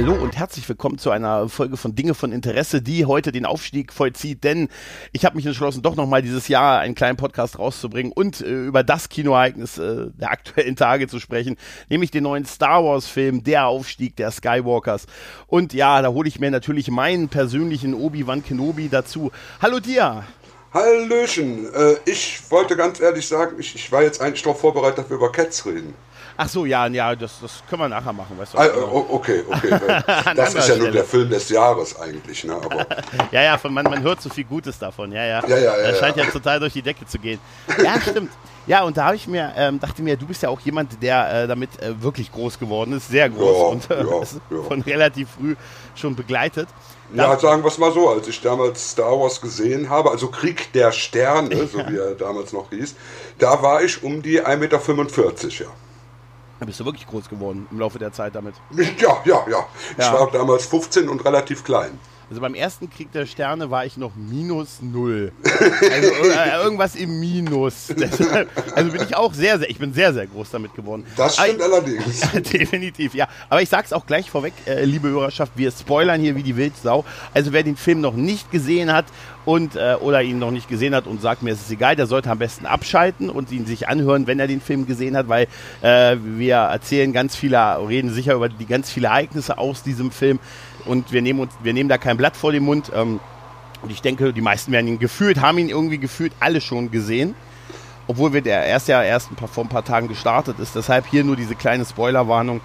Hallo und herzlich willkommen zu einer Folge von Dinge von Interesse, die heute den Aufstieg vollzieht, denn ich habe mich entschlossen, doch nochmal dieses Jahr einen kleinen Podcast rauszubringen und äh, über das Kinoereignis äh, der aktuellen Tage zu sprechen, nämlich den neuen Star Wars Film, der Aufstieg der Skywalkers. Und ja, da hole ich mir natürlich meinen persönlichen Obi-Wan Kenobi dazu. Hallo dir! Hallöchen, äh, ich wollte ganz ehrlich sagen, ich, ich war jetzt eigentlich darauf vorbereitet, dass wir über Cats reden. Ach so, ja, ja, das, das können wir nachher machen, weißt du. Ah, okay, okay. das ist ja nur der Film des Jahres eigentlich, ne? Aber ja, ja, von, man, man hört so viel Gutes davon, ja, ja. Ja, ja, ja. Das scheint ja. ja total durch die Decke zu gehen. Ja, stimmt. Ja, und da habe ich mir, ähm, dachte mir, du bist ja auch jemand, der äh, damit äh, wirklich groß geworden ist, sehr groß Ja, und äh, ist von relativ früh schon begleitet. ja, sagen wir es mal so, als ich damals Star Wars gesehen habe, also Krieg der Sterne, so wie er damals noch hieß, da war ich um die 1,45 Meter, ja. Da bist du wirklich groß geworden im Laufe der Zeit damit. Ja, ja, ja. Ich Ja. war damals 15 und relativ klein. Also beim ersten Krieg der Sterne war ich noch minus null. Also äh, irgendwas im Minus. Deshalb, also bin ich auch sehr, sehr, ich bin sehr, sehr groß damit geworden. Das Aber stimmt allerdings. Ja, definitiv, ja. Aber ich sag's auch gleich vorweg, äh, liebe Hörerschaft, wir spoilern hier wie die Wildsau. Also wer den Film noch nicht gesehen hat und äh, oder ihn noch nicht gesehen hat und sagt mir, es ist egal, der sollte am besten abschalten und ihn sich anhören, wenn er den Film gesehen hat, weil äh, wir erzählen ganz viele, reden sicher über die ganz viele Ereignisse aus diesem Film und wir nehmen uns, wir nehmen da kein Blatt vor den Mund. Ähm, und ich denke, die meisten werden ihn gefühlt, haben ihn irgendwie gefühlt alle schon gesehen obwohl wir der erst ja erst ein paar, vor ein paar Tagen gestartet ist. Deshalb hier nur diese kleine Spoilerwarnung.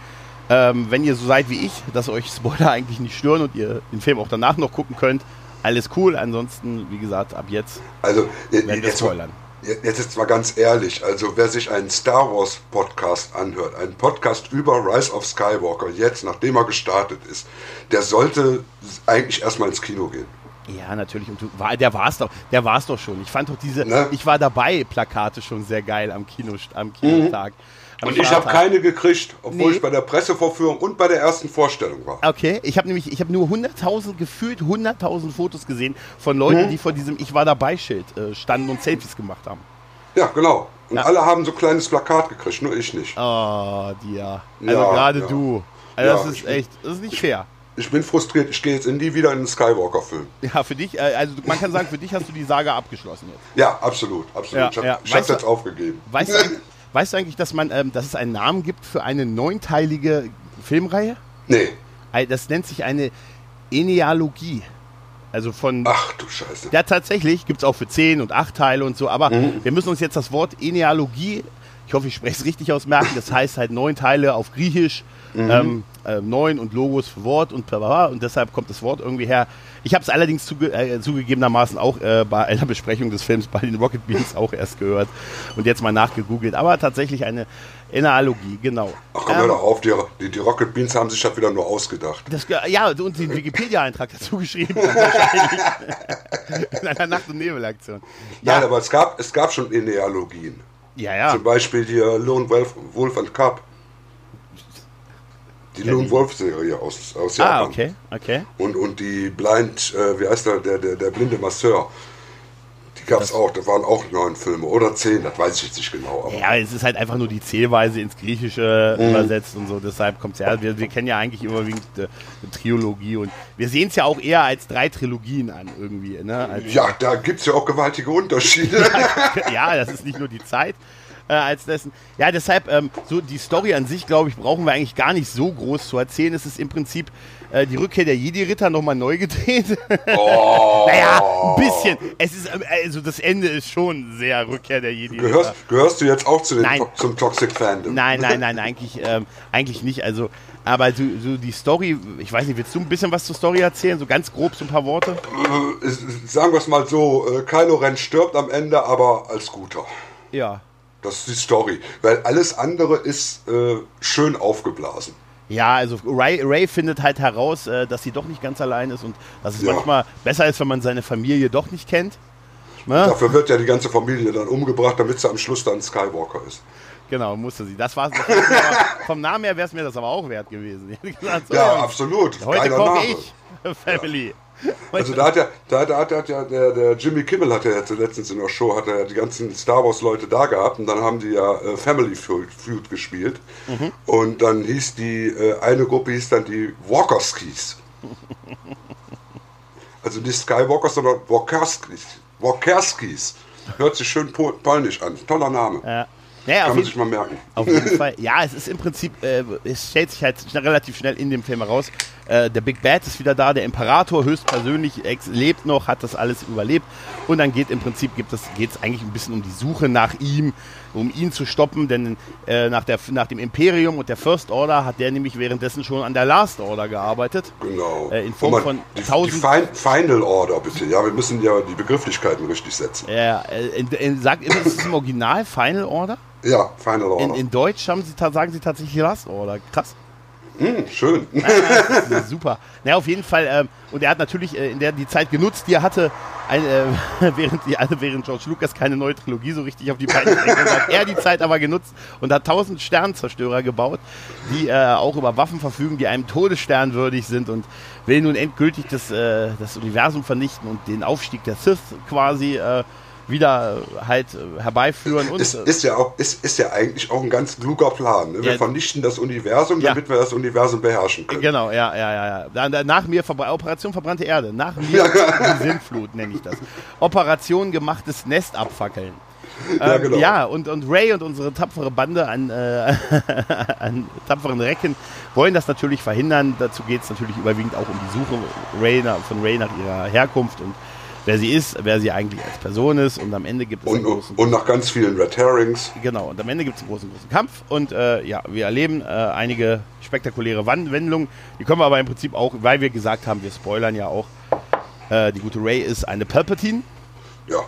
Ähm, wenn ihr so seid wie ich, dass euch Spoiler eigentlich nicht stören und ihr den Film auch danach noch gucken könnt, alles cool. Ansonsten, wie gesagt, ab jetzt Also, werden wir jetzt, mal, spoilern. Jetzt ist mal ganz ehrlich, also wer sich einen Star Wars Podcast anhört, einen Podcast über Rise of Skywalker, jetzt, nachdem er gestartet ist, der sollte eigentlich erstmal ins Kino gehen. Ja, natürlich. Und du, der war es doch, der war es doch schon. Ich fand doch diese, Ne? ich war dabei, Plakate schon sehr geil am Kino, am Kinotag. Am Mhm. Und ich habe keine gekriegt, obwohl Nee. ich bei der Pressevorführung und bei der ersten Vorstellung war. Okay, ich habe nämlich, ich habe nur 100.000, gefühlt 100.000 Fotos gesehen von Leuten, Mhm. die vor diesem Ich war dabei Schild äh, standen und Selfies gemacht haben. Ja, genau. Und Ja. alle haben so ein kleines Plakat gekriegt, nur ich nicht. Oh, dir. Also Ja, gerade ja. du. Also Ja, das ist echt, das ist nicht fair. Ich bin frustriert, ich gehe jetzt nie wieder in einen Skywalker-Film. Ja, für dich, äh, also man kann sagen, für dich hast du die Saga abgeschlossen jetzt. Ja, absolut, absolut. Ja, ich habe ja. Weißt jetzt aufgegeben. Weißt du, weißt du eigentlich, dass man, ähm, dass es einen Namen gibt für eine neunteilige Filmreihe? Nee. Das nennt sich eine Enealogie. Also von Ach du Scheiße. Ja, tatsächlich gibt es auch für 10 und 8 Teile und so, aber Mhm. wir müssen uns jetzt das Wort Enealogie, ich hoffe, ich spreche es richtig aus, merken. Das heißt halt neun Teile auf Griechisch, Mhm. ähm, äh, neun und Logos für Wort und bla, und deshalb kommt das Wort irgendwie her. Ich habe es allerdings zuge äh, zugegebenermaßen auch äh, bei einer Besprechung des Films bei den Rocket Beans auch erst gehört und jetzt mal nachgegoogelt, aber tatsächlich eine Enealogie, genau. Ach komm, hör doch auf, die, die, die Rocket Beans haben sich das wieder nur ausgedacht. Das, ja, und den Wikipedia-Eintrag dazu geschrieben. In einer Nacht- und Nebelaktion. Ja, Nein, aber es gab, es gab schon Enealogien. ja, ja. Zum Beispiel die äh, Lone Wolf, Wolf and Cub. Die Lone Wolf-Serie aus, aus Japan. Ah, okay, okay. Und, und die Blind, äh, wie heißt der, der, der, der blinde Masseur. Die gab es auch, da waren auch neun Filme oder zehn, das weiß ich jetzt nicht genau. Ja, es ist halt einfach nur die Zählweise ins Griechische Mhm. übersetzt und so. Deshalb kommt es ja. Wir, wir kennen ja eigentlich überwiegend äh, eine Trilogie und wir sehen es ja auch eher als drei Trilogien an irgendwie. Ne? Als, ja, da gibt es ja auch gewaltige Unterschiede. ja, das ist nicht nur die Zeit. Äh, als dessen. Ja, deshalb, ähm, so die Story an sich, glaube ich, brauchen wir eigentlich gar nicht so groß zu erzählen. Es ist im Prinzip äh, die Rückkehr der Jedi-Ritter nochmal neu gedreht. oh, naja, ein bisschen. Es ist, ähm, also das Ende ist schon sehr Rückkehr der Jedi-Ritter. gehörst, gehörst du jetzt auch zu den Nein. Zum Toxic Fandom? Nein, nein, nein, eigentlich, ähm, eigentlich nicht. Also, aber so, so die Story, ich weiß nicht, willst du ein bisschen was zur Story erzählen? So ganz grob, so ein paar Worte? Äh, sagen wir es mal so, äh, Kylo Ren stirbt am Ende, aber als Guter. Ja. Das ist die Story. Weil alles andere ist äh, schön aufgeblasen. Ja, also Ray, Ray findet halt heraus, äh, dass sie doch nicht ganz allein ist und dass es Ja. manchmal besser ist, wenn man seine Familie doch nicht kennt. Ne? Dafür wird ja die ganze Familie dann umgebracht, damit sie am Schluss dann Skywalker ist. Genau, musste sie. Das war vom Namen her wäre es mir das aber auch wert gewesen. Gesagt, so, Ja, absolut. Heute Name. ich. Family. Also da hat ja, da, da, hat ja der, der Jimmy Kimmel hat ja letztens in der Show, hat er ja die ganzen Star Wars Leute da gehabt und dann haben die ja äh, Family Feud, Feud gespielt mhm. und dann hieß die, äh, eine Gruppe hieß dann die Walkerskis. also nicht Skywalkers, sondern Walkerskis. Walkerskis. Hört sich schön polnisch an. Toller Name. Ja. Naja, Kann man sich mal merken. Auf jeden Fall. Ja, es ist im Prinzip, äh, es stellt sich halt relativ schnell in dem Film heraus. Äh, der Big Bad ist wieder da, der Imperator höchstpersönlich lebt noch, hat das alles überlebt. Und dann geht im Prinzip geht es eigentlich ein bisschen um die Suche nach ihm, um ihn zu stoppen, denn äh, nach, der, nach dem Imperium und der First Order hat der nämlich währenddessen schon an der Last Order gearbeitet. Genau. Äh, in Form mal, von die, tausend. Die Final Order, bitte. Ja, wir müssen ja die Begrifflichkeiten richtig setzen. Ja, äh, in, in, sagt, ist es im Original Final Order? Ja, Final Order. In, in Deutsch haben sie, sagen sie tatsächlich Last Order. Krass. Mm, schön. Ja, super. Na, auf jeden Fall. Ähm, und er hat natürlich äh, in der die Zeit genutzt, die er hatte, ein, äh, während, die, also während George Lucas keine neue Trilogie so richtig auf die Beine bringt, hat er die Zeit aber genutzt und hat tausend Sternzerstörer gebaut, die äh, auch über Waffen verfügen, die einem Todesstern würdig sind und will nun endgültig das, äh, das Universum vernichten und den Aufstieg der Sith quasi äh, wieder halt äh, herbeiführen. Und, ist, ist, ja auch, ist, ist ja eigentlich auch ein ganz kluger Plan. Ne? Wir ja, vernichten das Universum, ja. damit wir das Universum beherrschen können. Genau, ja, ja, ja. ja. Nach mir, Operation Verbrannte Erde, nach mir die Sintflut nenne ich das. Operation gemachtes Nest abfackeln. Ja, ähm, genau. ja, und, und Ray und unsere tapfere Bande an, äh, an tapferen Recken wollen das natürlich verhindern. Dazu geht es natürlich überwiegend auch um die Suche Ray, von Ray nach ihrer Herkunft und wer sie ist, wer sie eigentlich als Person ist und am Ende gibt es und, einen großen und nach ganz vielen Red Herrings. Genau, und am Ende gibt es einen großen, großen Kampf und äh, ja, wir erleben äh, einige spektakuläre Wendungen. Die können wir aber im Prinzip auch, weil wir gesagt haben, wir spoilern ja auch, äh, die gute Ray ist eine Palpatine. Ja.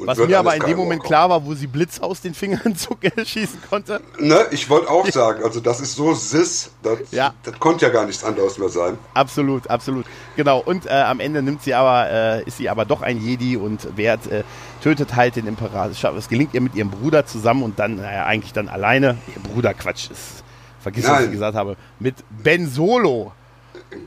Und Was mir aber in dem Moment klar war, wo sie Blitz aus den Fingern schießen konnte. Ne, ich wollte auch sagen, also das ist so sis, das, ja. das konnte ja gar nichts anderes mehr sein. Absolut, absolut. Genau, und äh, am Ende nimmt sie aber, äh, ist sie aber doch ein Jedi und wehrt, äh, tötet halt den Imperator. Es gelingt ihr mit ihrem Bruder zusammen und dann, naja, eigentlich dann alleine. Ihr Bruder, Quatsch, ist, vergiss, Nein. was ich gesagt habe, mit Ben Solo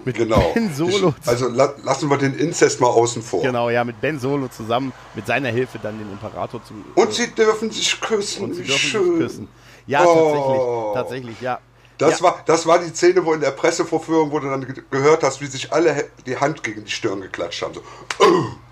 mit genau. Ben Solo. Ich, also la lassen wir den Inzest mal außen vor. Genau, ja, mit Ben Solo zusammen, mit seiner Hilfe dann den Imperator zu. Und äh, sie dürfen sich küssen. Und sie dürfen schön. sich küssen. Ja, oh. tatsächlich, tatsächlich, ja. Das, ja. war, das war die Szene, wo in der Pressevorführung, wo du dann gehört hast, wie sich alle die Hand gegen die Stirn geklatscht haben. So.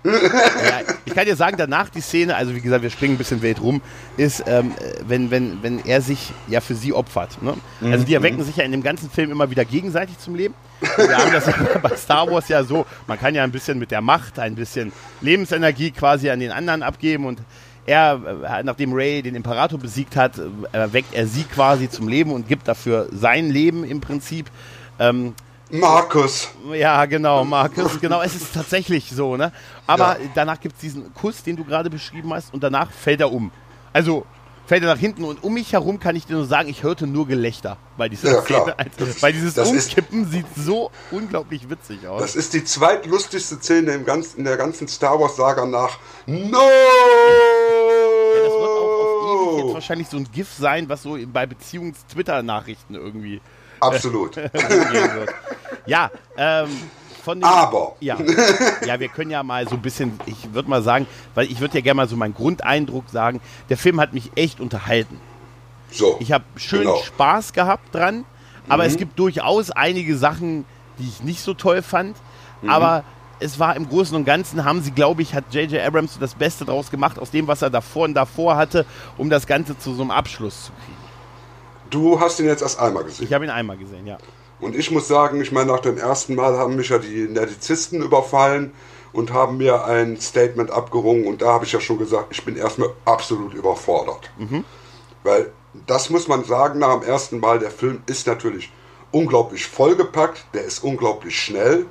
Ja, ich kann dir sagen, danach die Szene, also wie gesagt, wir springen ein bisschen wild rum, ist, ähm, wenn, wenn, wenn er sich ja für sie opfert. Ne? Also die erwecken mhm. sich ja in dem ganzen Film immer wieder gegenseitig zum Leben. Wir haben das ja bei Star Wars ja so, man kann ja ein bisschen mit der Macht, ein bisschen Lebensenergie quasi an den anderen abgeben und er, äh, nachdem Ray den Imperator besiegt hat, äh, weckt er sie quasi zum Leben und gibt dafür sein Leben im Prinzip. Ähm, Markus. Ja, genau, Markus, genau. Es ist tatsächlich so, ne? Aber ja. danach gibt es diesen Kuss, den du gerade beschrieben hast, und danach fällt er um. Also fällt er nach hinten und um mich herum kann ich dir nur sagen, ich hörte nur Gelächter bei dieser ja, Szene. Also, weil dieses Umkippen ist, sieht so unglaublich witzig aus. Das ist die zweitlustigste Szene im ganzen, in der ganzen Star Wars Saga nach No! Ja, das wird auch auf ewig jetzt wahrscheinlich so ein GIF sein, was so bei Beziehungs-Twitter-Nachrichten irgendwie Absolut. ja, ähm, den, Aber. Ja, ja, wir können ja mal so ein bisschen, ich würde mal sagen, weil ich würde ja gerne mal so meinen Grundeindruck sagen, der Film hat mich echt unterhalten. So. Ich habe schön genau. Spaß gehabt dran, aber mhm. es gibt durchaus einige Sachen, die ich nicht so toll fand. Mhm. Aber es war im Großen und Ganzen, haben sie, glaube ich, hat J.J. Abrams das Beste draus gemacht, aus dem, was er davor und davor hatte, um das Ganze zu so einem Abschluss zu kriegen. Du hast ihn jetzt erst einmal gesehen. Ich habe ihn einmal gesehen, ja. Und ich muss sagen, ich meine, nach dem ersten Mal haben mich ja die Nerdizisten überfallen und haben mir ein Statement abgerungen. Und da habe ich ja schon gesagt, ich bin erstmal absolut überfordert. Mhm. Weil das muss man sagen, nach dem ersten Mal, der Film ist natürlich unglaublich vollgepackt, der ist unglaublich schnell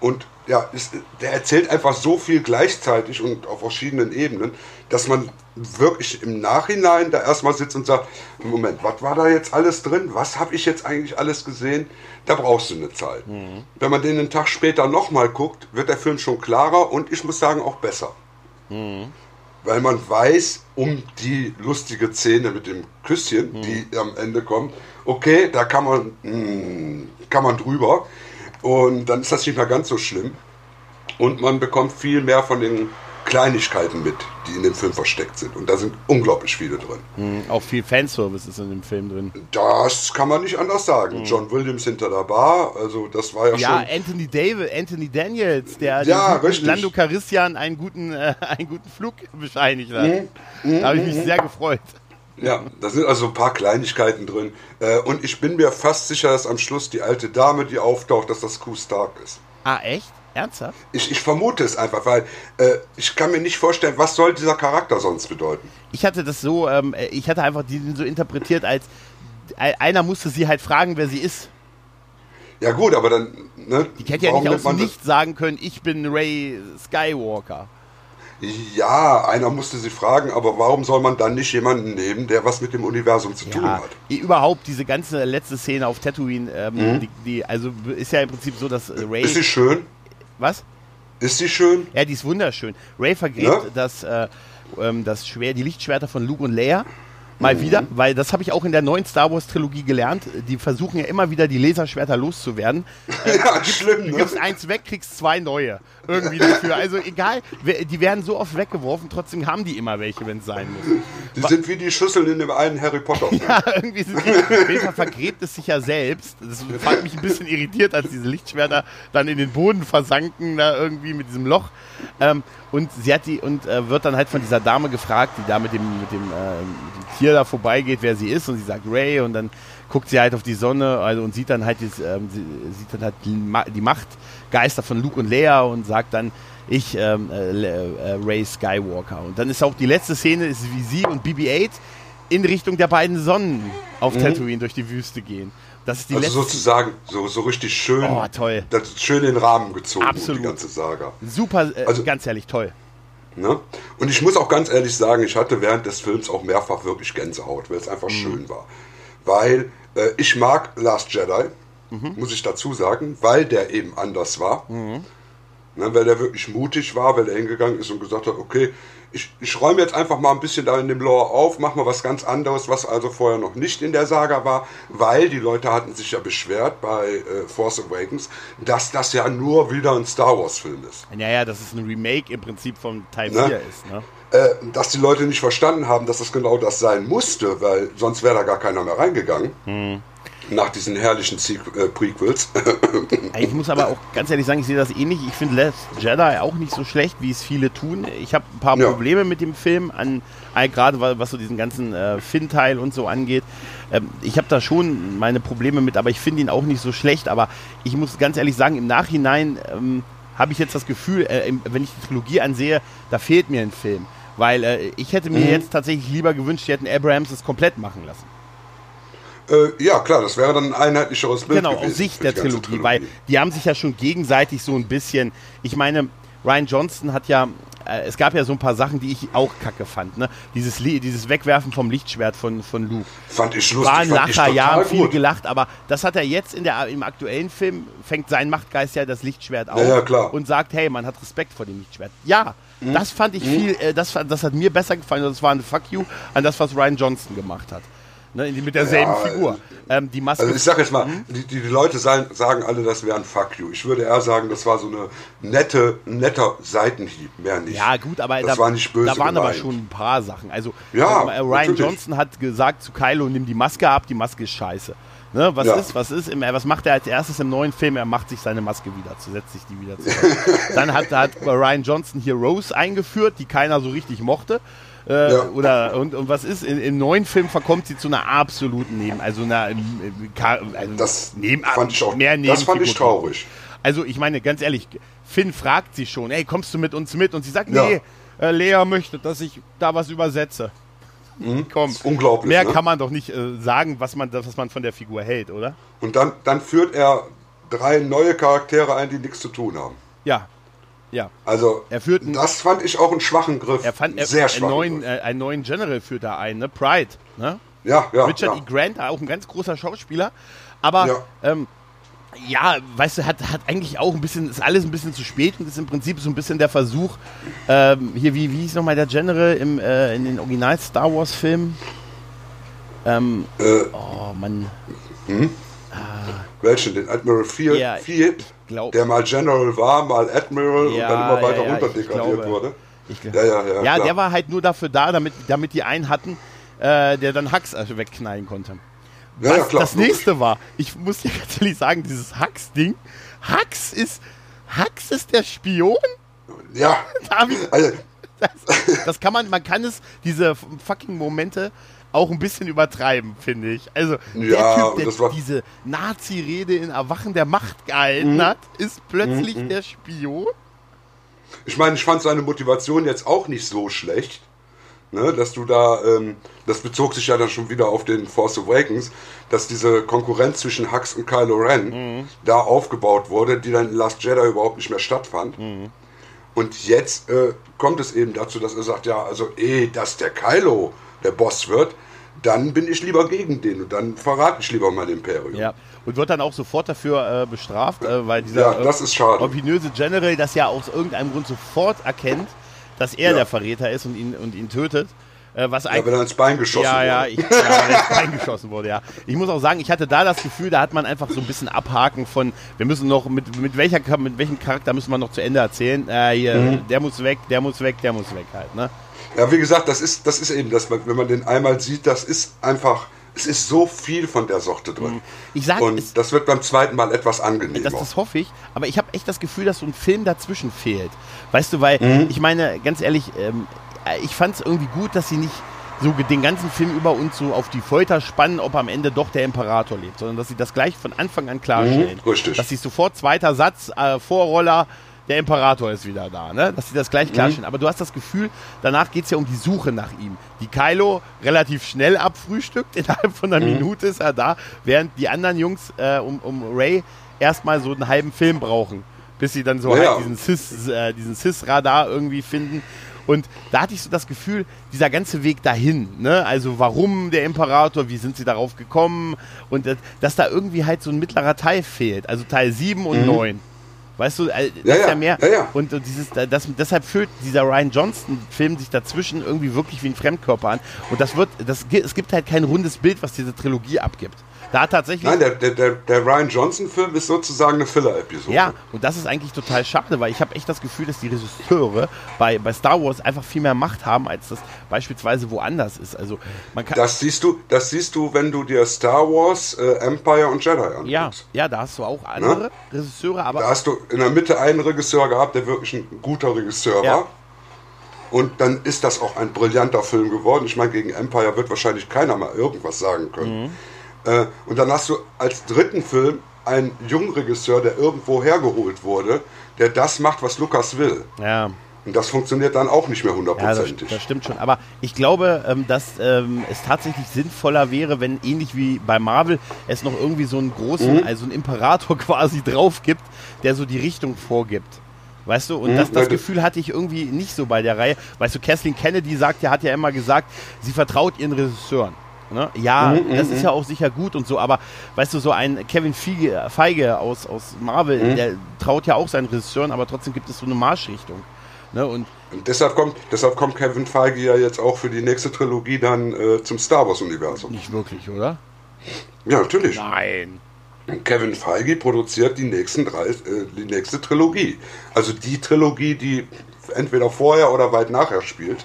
und ja, ist, der erzählt einfach so viel gleichzeitig und auf verschiedenen Ebenen, dass man wirklich im Nachhinein da erstmal sitzt und sagt, Moment, was war da jetzt alles drin? Was habe ich jetzt eigentlich alles gesehen? Da brauchst du eine Zeit. Mhm. Wenn man den einen Tag später nochmal guckt, wird der Film schon klarer und ich muss sagen auch besser. Mhm. Weil man weiß um die lustige Szene mit dem Küsschen, mhm. die am Ende kommt, okay, da kann man, mh, hm, kann man drüber und dann ist das nicht mehr ganz so schlimm. und man bekommt viel mehr von den Kleinigkeiten mit, die in dem Film versteckt sind. Und da sind unglaublich viele drin. Mhm, auch viel Fanservice ist in dem Film drin. Das kann man nicht anders sagen. Mhm. John Williams hinter der Bar, also das war ja, ja schon. Ja, Anthony David, Anthony Daniels, der ja. Lando Carissian einen guten, äh, einen guten Flug bescheinigt hat. Mhm. Da habe ich mich mhm. sehr gefreut. Ja, da sind also ein paar Kleinigkeiten drin. Äh, und ich bin mir fast sicher, dass am Schluss die alte Dame, die auftaucht, dass das Q Stark ist. Ah, echt? Ernsthaft? Ich, ich vermute es einfach, weil äh, ich kann mir nicht vorstellen, was soll dieser Charakter sonst bedeuten. Ich hatte das so, ähm, ich hatte einfach diesen so interpretiert, als einer musste sie halt fragen, wer sie ist. Ja gut, aber dann... Ne, die hätte ja nicht aus nicht sagen können, ich bin Ray Skywalker. Ja, einer musste sie fragen, aber warum soll man dann nicht jemanden nehmen, der was mit dem Universum zu ja, tun hat? Überhaupt diese ganze letzte Szene auf Tatooine, ähm, mhm. die, die, also ist ja im Prinzip so, dass Ray. Ist sie schön? Was? Ist sie schön? Ja, die ist wunderschön. Ray vergräbt ja? das, äh, ähm, das Schwer, die Lichtschwerter von Luke und Leia. Mal mhm. wieder, weil das habe ich auch in der neuen Star Wars Trilogie gelernt. Die versuchen ja immer wieder die Laserschwerter loszuwerden. Äh, ja, gibst, schlimm. Du gibst eins weg, kriegst zwei neue. Irgendwie dafür. Also egal, die werden so oft weggeworfen, trotzdem haben die immer welche, wenn es sein muss. Die sind wie die Schüsseln in dem einen Harry Potter. ja, irgendwie sind die. Fall vergräbt es sich ja selbst. Das fand mich ein bisschen irritiert, als diese Lichtschwerter dann in den Boden versanken, da irgendwie mit diesem Loch. Ähm, und sie hat die und äh, wird dann halt von dieser Dame gefragt, die da mit dem, mit dem, äh, mit dem Tier da vorbeigeht, wer sie ist. Und sie sagt Ray und dann guckt sie halt auf die Sonne also, und sieht dann halt, dieses, ähm, sieht dann halt die Machtgeister von Luke und Leia und sagt dann, ich, ähm, äh, äh, Ray Skywalker. Und dann ist auch die letzte Szene, ist wie sie und BB-8 in Richtung der beiden Sonnen auf mhm. Tatooine durch die Wüste gehen. Das ist die also letzte sozusagen so, so richtig schön, oh, toll. Das schön in den Rahmen gezogen, Absolut. die ganze Saga. Super, äh, also, ganz ehrlich, toll. Ne? Und ich muss auch ganz ehrlich sagen, ich hatte während des Films auch mehrfach wirklich Gänsehaut, weil es einfach mhm. schön war. Weil äh, ich mag Last Jedi, mhm. muss ich dazu sagen, weil der eben anders war. Mhm. Ne, weil er wirklich mutig war, weil er hingegangen ist und gesagt hat, okay, ich, ich räume jetzt einfach mal ein bisschen da in dem Lore auf, mach mal was ganz anderes, was also vorher noch nicht in der Saga war, weil die Leute hatten sich ja beschwert bei äh, Force Awakens, dass das ja nur wieder ein Star Wars Film ist. Naja, dass es ein Remake im Prinzip von Teil ne? 4 ist, ne? Äh, dass die Leute nicht verstanden haben, dass das genau das sein musste, weil sonst wäre da gar keiner mehr reingegangen. Hm nach diesen herrlichen äh, Prequels. ich muss aber auch ganz ehrlich sagen, ich sehe das ähnlich. Ich finde Last Jedi auch nicht so schlecht, wie es viele tun. Ich habe ein paar ja. Probleme mit dem Film, an äh, gerade was so diesen ganzen äh, Finn-Teil und so angeht. Ähm, ich habe da schon meine Probleme mit, aber ich finde ihn auch nicht so schlecht. Aber ich muss ganz ehrlich sagen, im Nachhinein ähm, habe ich jetzt das Gefühl, äh, wenn ich die Trilogie ansehe, da fehlt mir ein Film. Weil äh, ich hätte mir mhm. jetzt tatsächlich lieber gewünscht, die hätten Abrahams es komplett machen lassen. Äh, ja, klar, das wäre dann ein einheitlicheres Bild. Genau, aus Sicht der Trilogie, Trilogie, weil die haben sich ja schon gegenseitig so ein bisschen. Ich meine, Ryan Johnston hat ja. Äh, es gab ja so ein paar Sachen, die ich auch kacke fand. Ne? Dieses, dieses Wegwerfen vom Lichtschwert von, von Luke. Fand ich lustig. War ein Lacher, ja, viel gelacht, aber das hat er jetzt in der, im aktuellen Film, fängt sein Machtgeist ja das Lichtschwert auf ja, ja, und sagt, hey, man hat Respekt vor dem Lichtschwert. Ja, mhm. das fand ich mhm. viel, äh, das, das hat mir besser gefallen, das war ein Fuck you an das, was Ryan Johnston gemacht hat. Ne, mit derselben ja, Figur. Ähm, die Maske. Also ich sag jetzt mal, mhm. die, die, Leute sagen, sagen alle, das wäre ein Fuck you. Ich würde eher sagen, das war so eine nette, netter Seitenhieb, mehr nicht. Ja, gut, aber das da, war nicht böse da waren gemeint. aber schon ein paar Sachen. Also ja, äh, Ryan natürlich. Johnson hat gesagt zu Kylo, nimm die Maske ab, die Maske ist scheiße. Ne, was ja. ist, was ist, im, was macht er als erstes im neuen Film? Er macht sich seine Maske wieder, setzt sich die wieder zusammen. Dann hat, hat Ryan Johnson hier Rose eingeführt, die keiner so richtig mochte. Äh, ja. Oder und, und was ist? In, Im neuen Film verkommt sie zu einer absoluten Neben, also einer also das neben, fand ich auch, mehr Das fand ich traurig. Also ich meine, ganz ehrlich, Finn fragt sie schon, ey, kommst du mit uns mit? Und sie sagt, ja. nee, äh, Lea möchte, dass ich da was übersetze. Mhm. Komm, unglaublich. Mehr ne? kann man doch nicht äh, sagen, was man, was man von der Figur hält, oder? Und dann, dann führt er drei neue Charaktere ein, die nichts zu tun haben. Ja, ja. Also, er führt das fand ich auch einen schwachen Griff. Er fand er, sehr schwach. Einen neuen, äh, einen neuen General führt er ein, ne? Pride, ne? Ja, ja. Richard ja. E. Grant, auch ein ganz großer Schauspieler. Aber, ja, ähm, ja weißt du, hat, hat eigentlich auch ein bisschen, ist alles ein bisschen zu spät und ist im Prinzip so ein bisschen der Versuch, ähm, hier, wie, wie hieß nochmal der General im, äh, in den Original Star Wars Filmen? Ähm, äh, oh, Mann. Hm? Welchen? Den Admiral Fiat, Ja, glaub- der mal General war, mal Admiral und Ja, dann immer weiter ja, runter degradiert wurde. Ja, ja, ja. Ja, der war halt nur dafür da, damit, damit die einen hatten, äh, der dann Hux äh, wegknallen konnte. Was ja, klar, das logisch. nächste war, ich muss dir ganz ehrlich sagen, dieses Hux-Ding, Hux ist, Hux ist der Spion? Ja, also, das, das kann man, man kann es, diese fucking Momente auch ein bisschen übertreiben, finde ich. Also der Ja, Typ, der das war- diese Nazi-Rede in Erwachen der Macht gehalten Mhm. hat, ist plötzlich der Spion. ich meine, ich fand seine Motivation jetzt auch nicht so schlecht. Ne, dass du da, ähm, das bezog sich ja dann schon wieder auf den Force Awakens, dass diese Konkurrenz zwischen Hux und Kylo Ren da aufgebaut wurde, die dann in Last Jedi überhaupt nicht mehr stattfand. Und jetzt äh, kommt es eben dazu, dass er sagt, ja, also eh, dass der Kylo der Boss wird, dann bin ich lieber gegen den und dann verrate ich lieber mein Imperium. Ja, und wird dann auch sofort dafür äh, bestraft, äh, weil dieser Ja, das ist schade. ominöse General das ja aus irgendeinem Grund sofort erkennt, dass er Ja. der Verräter ist und ihn, und ihn tötet. Äh, was Ja, wenn er ins Bein geschossen ja, ja, wurde. ich, ja, wenn es reingeschossen wurde, ja. Ich muss auch sagen, ich hatte da das Gefühl, da hat man einfach so ein bisschen abhaken von, wir müssen noch, mit, mit, welcher, mit welchem Charakter müssen wir noch zu Ende erzählen? Äh, hier, Mhm. der muss weg, der muss weg, der muss weg halt, ne? Ja, wie gesagt, das ist, das ist eben das, wenn man den einmal sieht, das ist einfach, es ist so viel von der Sorte drin. Ich sag, Und das wird beim zweiten Mal etwas angenehmer. das, das hoffe ich, aber ich habe echt das Gefühl, dass so ein Film dazwischen fehlt. Weißt du, weil, Mhm. ich meine, ganz ehrlich, ähm, ich fand es irgendwie gut, dass sie nicht so den ganzen Film über uns so auf die Folter spannen, ob am Ende doch der Imperator lebt, sondern dass sie das gleich von Anfang an klarstellen. Mhm, richtig. Dass sie sofort zweiter Satz, äh, Vorroller, der Imperator ist wieder da, ne? Dass sie das Mhm. gleich klarstellen. Aber du hast das Gefühl, danach geht es ja um die Suche nach ihm. Die Kylo relativ schnell abfrühstückt, innerhalb von Mhm. einer Minute ist er da, während die anderen Jungs äh, um, um Ray erstmal so einen halben Film brauchen, bis sie dann so Ja, halt diesen Cis, äh, diesen Cis-Radar irgendwie finden. Und da hatte ich so das Gefühl, dieser ganze Weg dahin, ne? Also warum der Imperator, wie sind sie darauf gekommen und äh, dass da irgendwie halt so ein mittlerer Teil fehlt, also Teil 7 und 9. Weißt du, äh, das. Ja, ist ja ja, mehr. ja. Und äh, dieses, das, deshalb fühlt dieser Ryan Johnston-Film sich dazwischen irgendwie wirklich wie ein Fremdkörper an. Und das wird, das, es gibt halt kein rundes Bild, was diese Trilogie abgibt. Da tatsächlich. Nein, der, der, der, Ryan Johnson-Film ist sozusagen eine Filler-Episode. Ja, und das ist eigentlich total schade, weil ich habe echt das Gefühl, dass die Regisseure bei, bei Star Wars einfach viel mehr Macht haben, als das beispielsweise woanders ist. Also man kann. Das siehst du, das siehst du, wenn du dir Star Wars, äh, Empire und Jedi anguckst. ja, ja, da hast du auch andere Regisseure, aber Da hast du in der Mitte einen Regisseur gehabt, der wirklich ein guter Regisseur Ja. war. Und dann ist das auch ein brillanter Film geworden. Ich meine, gegen Empire wird wahrscheinlich keiner mal irgendwas sagen können. Mhm. Äh, und dann hast du als dritten Film einen jungen Regisseur, der irgendwo hergeholt wurde, der das macht, was Lukas will. ja. Und das funktioniert dann auch nicht mehr Ja, das, hundertprozentig. das stimmt schon. Aber ich glaube, ähm, dass ähm, es tatsächlich sinnvoller wäre, wenn ähnlich wie bei Marvel es noch irgendwie so einen großen, Mhm. also einen Imperator quasi drauf gibt, der so die Richtung vorgibt. Weißt du, und Mhm, das, das- Gefühl hatte ich irgendwie nicht so bei der Reihe. Weißt du, Kathleen Kennedy sagt ja, hat ja immer gesagt, sie vertraut ihren Regisseuren. Ne? Ja, Mhm, das ist ja auch sicher gut und so, aber weißt du, so ein Kevin Feige, Feige aus, aus Marvel, Mhm. der traut ja auch seinen Regisseuren, aber trotzdem gibt es so eine Marschrichtung. Ne? Und Und deshalb kommt, deshalb kommt Kevin Feige ja jetzt auch für die nächste Trilogie dann äh, zum Star Wars-Universum. nicht wirklich, oder? Ja, natürlich. Nein. Kevin Feige produziert die nächsten drei, äh, die nächste Trilogie. Also die Trilogie, die entweder vorher oder weit nachher spielt.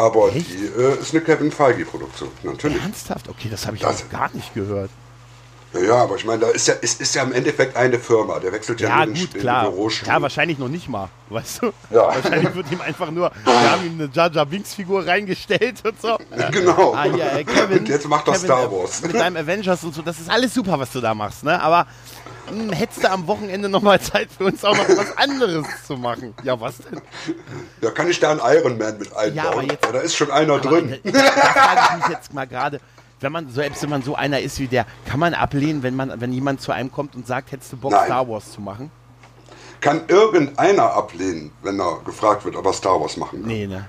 Aber Echt? die äh, ist eine Kevin Feige-Produktion, natürlich. Ernsthaft? Okay, das habe ich Das- gar nicht gehört. Ja, aber ich meine, da ist ja, es ist ja im Endeffekt eine Firma. Der wechselt ja, Ja, nur den, gut, den klar. Bürostuhl. Ja, wahrscheinlich noch nicht mal, weißt du? Ja. Wahrscheinlich wird ihm einfach nur, wir haben ihm eine Jar Jar Binks Figur reingestellt und so. Genau. Ah, ja, äh, Kevin. Und jetzt macht er Star äh, Wars. Mit deinem Avengers und so, das ist alles super, was du da machst, ne? Aber mh, hättest du am Wochenende nochmal Zeit für uns auch noch was anderes zu machen? Ja, was denn? Da kann ich da einen Iron Man mit einbauen. Ja, aber jetzt- da ist schon einer drin. Da, da frage ich mich jetzt mal gerade, wenn man, selbst wenn man so einer ist wie der, kann man ablehnen, wenn man, wenn jemand zu einem kommt und sagt, hättest du Bock, Nein. Star Wars zu machen? Kann irgendeiner ablehnen, wenn er gefragt wird, ob er Star Wars machen kann? Nee, ne?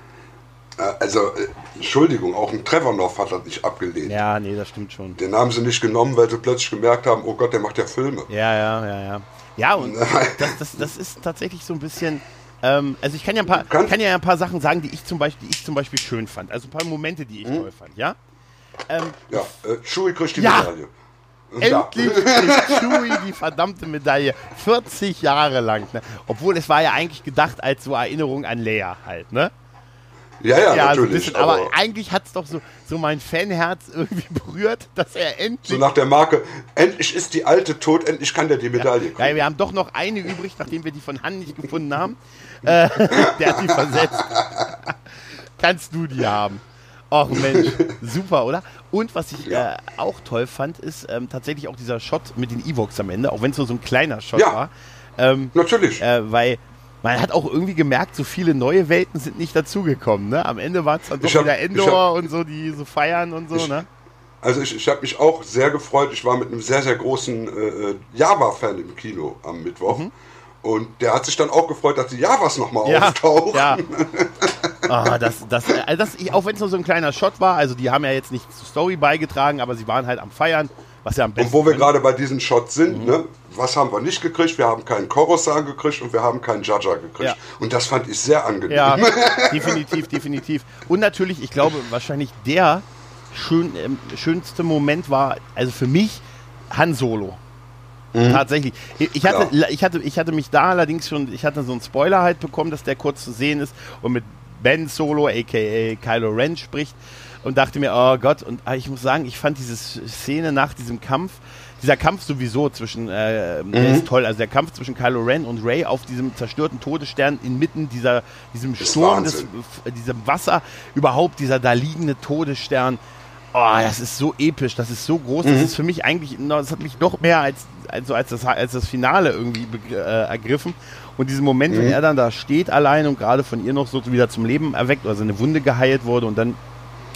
Äh, Also, äh, Entschuldigung, auch ein Trevornow hat das nicht abgelehnt. Ja, nee, das stimmt schon. Den haben sie nicht genommen, weil sie plötzlich gemerkt haben, oh Gott, der macht ja Filme. Ja, ja, ja, ja. Ja, und das, das, das ist tatsächlich so ein bisschen. Ähm, also ich kann ja ein paar, Kann- kann ja ein paar Sachen sagen, die ich zum Beispiel, die ich zum Beispiel schön fand. Also ein paar Momente, die ich Mhm. toll fand, ja. Ähm, Ja, äh, Chewie kriegt die Ja. Medaille. Endlich kriegt Chewie die verdammte Medaille. 40 Jahre lang. Ne? Obwohl es war ja eigentlich gedacht als so Erinnerung an Leia halt, ne? Ja, ja, Ja, so natürlich. bisschen, aber, eigentlich hat es doch so, so mein Fanherz irgendwie berührt, dass er endlich. so nach der Marke, endlich ist die Alte tot, endlich kann der die Medaille kriegen. Ja, wir haben doch noch eine übrig, nachdem wir die von Han nicht gefunden haben. Äh, der hat die versetzt. Kannst du die haben? Och Mensch, super, oder? Und was ich Ja. äh, auch toll fand, ist ähm, tatsächlich auch dieser Shot mit den Evox am Ende, auch wenn es nur so ein kleiner Shot Ja. war. Ähm, Natürlich. äh, weil man hat auch irgendwie gemerkt, so viele neue Welten sind nicht dazugekommen. Ne? Am Ende war es dann doch hab- wieder Endor hab- und so, die so feiern und so. Ich- ne? Also ich, ich habe mich auch sehr gefreut. Ich war mit einem sehr, sehr großen äh, Java-Fan im Kino am Mittwoch. Und der hat sich dann auch gefreut, dass die Javas nochmal Mhm. Ja, auftauchen. ja. Ah, das, das, also das, auch wenn es nur so ein kleiner Shot war, also die haben ja jetzt nicht zur Story beigetragen, aber sie waren halt am Feiern, was ja am besten Und wo wir gerade bei diesen Shots sind, Mhm. ne, was haben wir nicht gekriegt? Wir haben keinen Coruscant gekriegt und wir haben keinen Jaja gekriegt. Ja. Und das fand ich sehr angenehm. Ja, definitiv, definitiv. Und natürlich, ich glaube, wahrscheinlich der schön, ähm, schönste Moment war, also für mich, Han Solo. Tatsächlich. Ich hatte, ich, hatte, ich hatte mich da allerdings schon, ich hatte so einen Spoiler halt bekommen, dass der kurz zu sehen ist und mit Ben Solo, aka Kylo Ren, spricht und dachte mir, oh Gott, und ah, ich muss sagen, ich fand diese Szene nach diesem Kampf, dieser Kampf sowieso zwischen, äh, der ist toll, also der Kampf zwischen Kylo Ren und Ray auf diesem zerstörten Todesstern inmitten dieser, diesem Sturm, des, f- diesem Wasser, überhaupt dieser da liegende Todesstern. Oh, das ist so episch, das ist so groß, das ist für mich eigentlich, das hat mich noch mehr als, als, so als, das, als das Finale irgendwie äh, ergriffen. Und diesen Moment, wenn er dann da steht allein und gerade von ihr noch so wieder zum Leben erweckt oder seine Wunde geheilt wurde und dann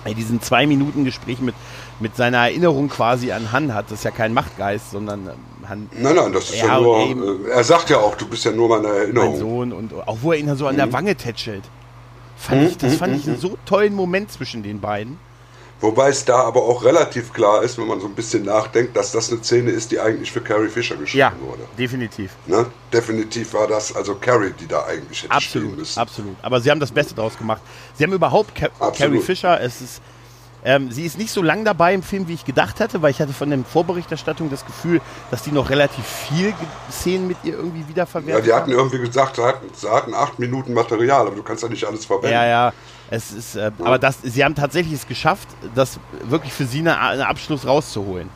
ey, diesen zwei Minuten Gespräch mit, mit seiner Erinnerung quasi an Han hat, das ist ja kein Machtgeist, sondern ähm, Han, Nein, nein, das ist ja, nur. eben- Äh, er sagt ja auch, du bist ja nur meine mein Erinnerung. Sohn und auch wo er ihn so an der Wange tätschelt. Fand Mhm, ich, das fand ich einen so tollen Moment zwischen den beiden. Wobei es da aber auch relativ klar ist, wenn man so ein bisschen nachdenkt, dass das eine Szene ist, die eigentlich für Carrie Fisher geschrieben wurde. definitiv. Ne? Definitiv war das also Carrie, die da eigentlich hätte stehen Absolut, müssen. absolut. Aber sie haben das Beste draus gemacht. Sie haben überhaupt Ca Absolut. Carrie Fisher, es ist, ähm, sie ist nicht so lang dabei im Film, wie ich gedacht hatte, weil ich hatte von der Vorberichterstattung das Gefühl, dass die noch relativ viel Szenen mit ihr irgendwie Ja, wiederverwertet die hatten haben. irgendwie gesagt, sie hatten, sie hatten acht Minuten Material, aber du kannst ja nicht alles verwenden. Ja, ja. Es ist, äh, aber das, sie haben tatsächlich es geschafft, das wirklich für sie eine, einen Abschluss rauszuholen.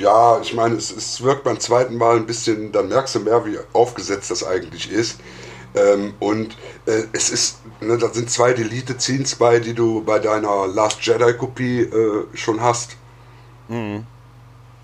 Ja, ich meine, es, es wirkt beim zweiten Mal ein bisschen, dann merkst du mehr, wie aufgesetzt das eigentlich ist. Ähm, und äh, es ist, ne, da sind zwei Delete-Scenes bei, die du bei deiner Last Jedi-Kopie äh, schon hast. Mhm.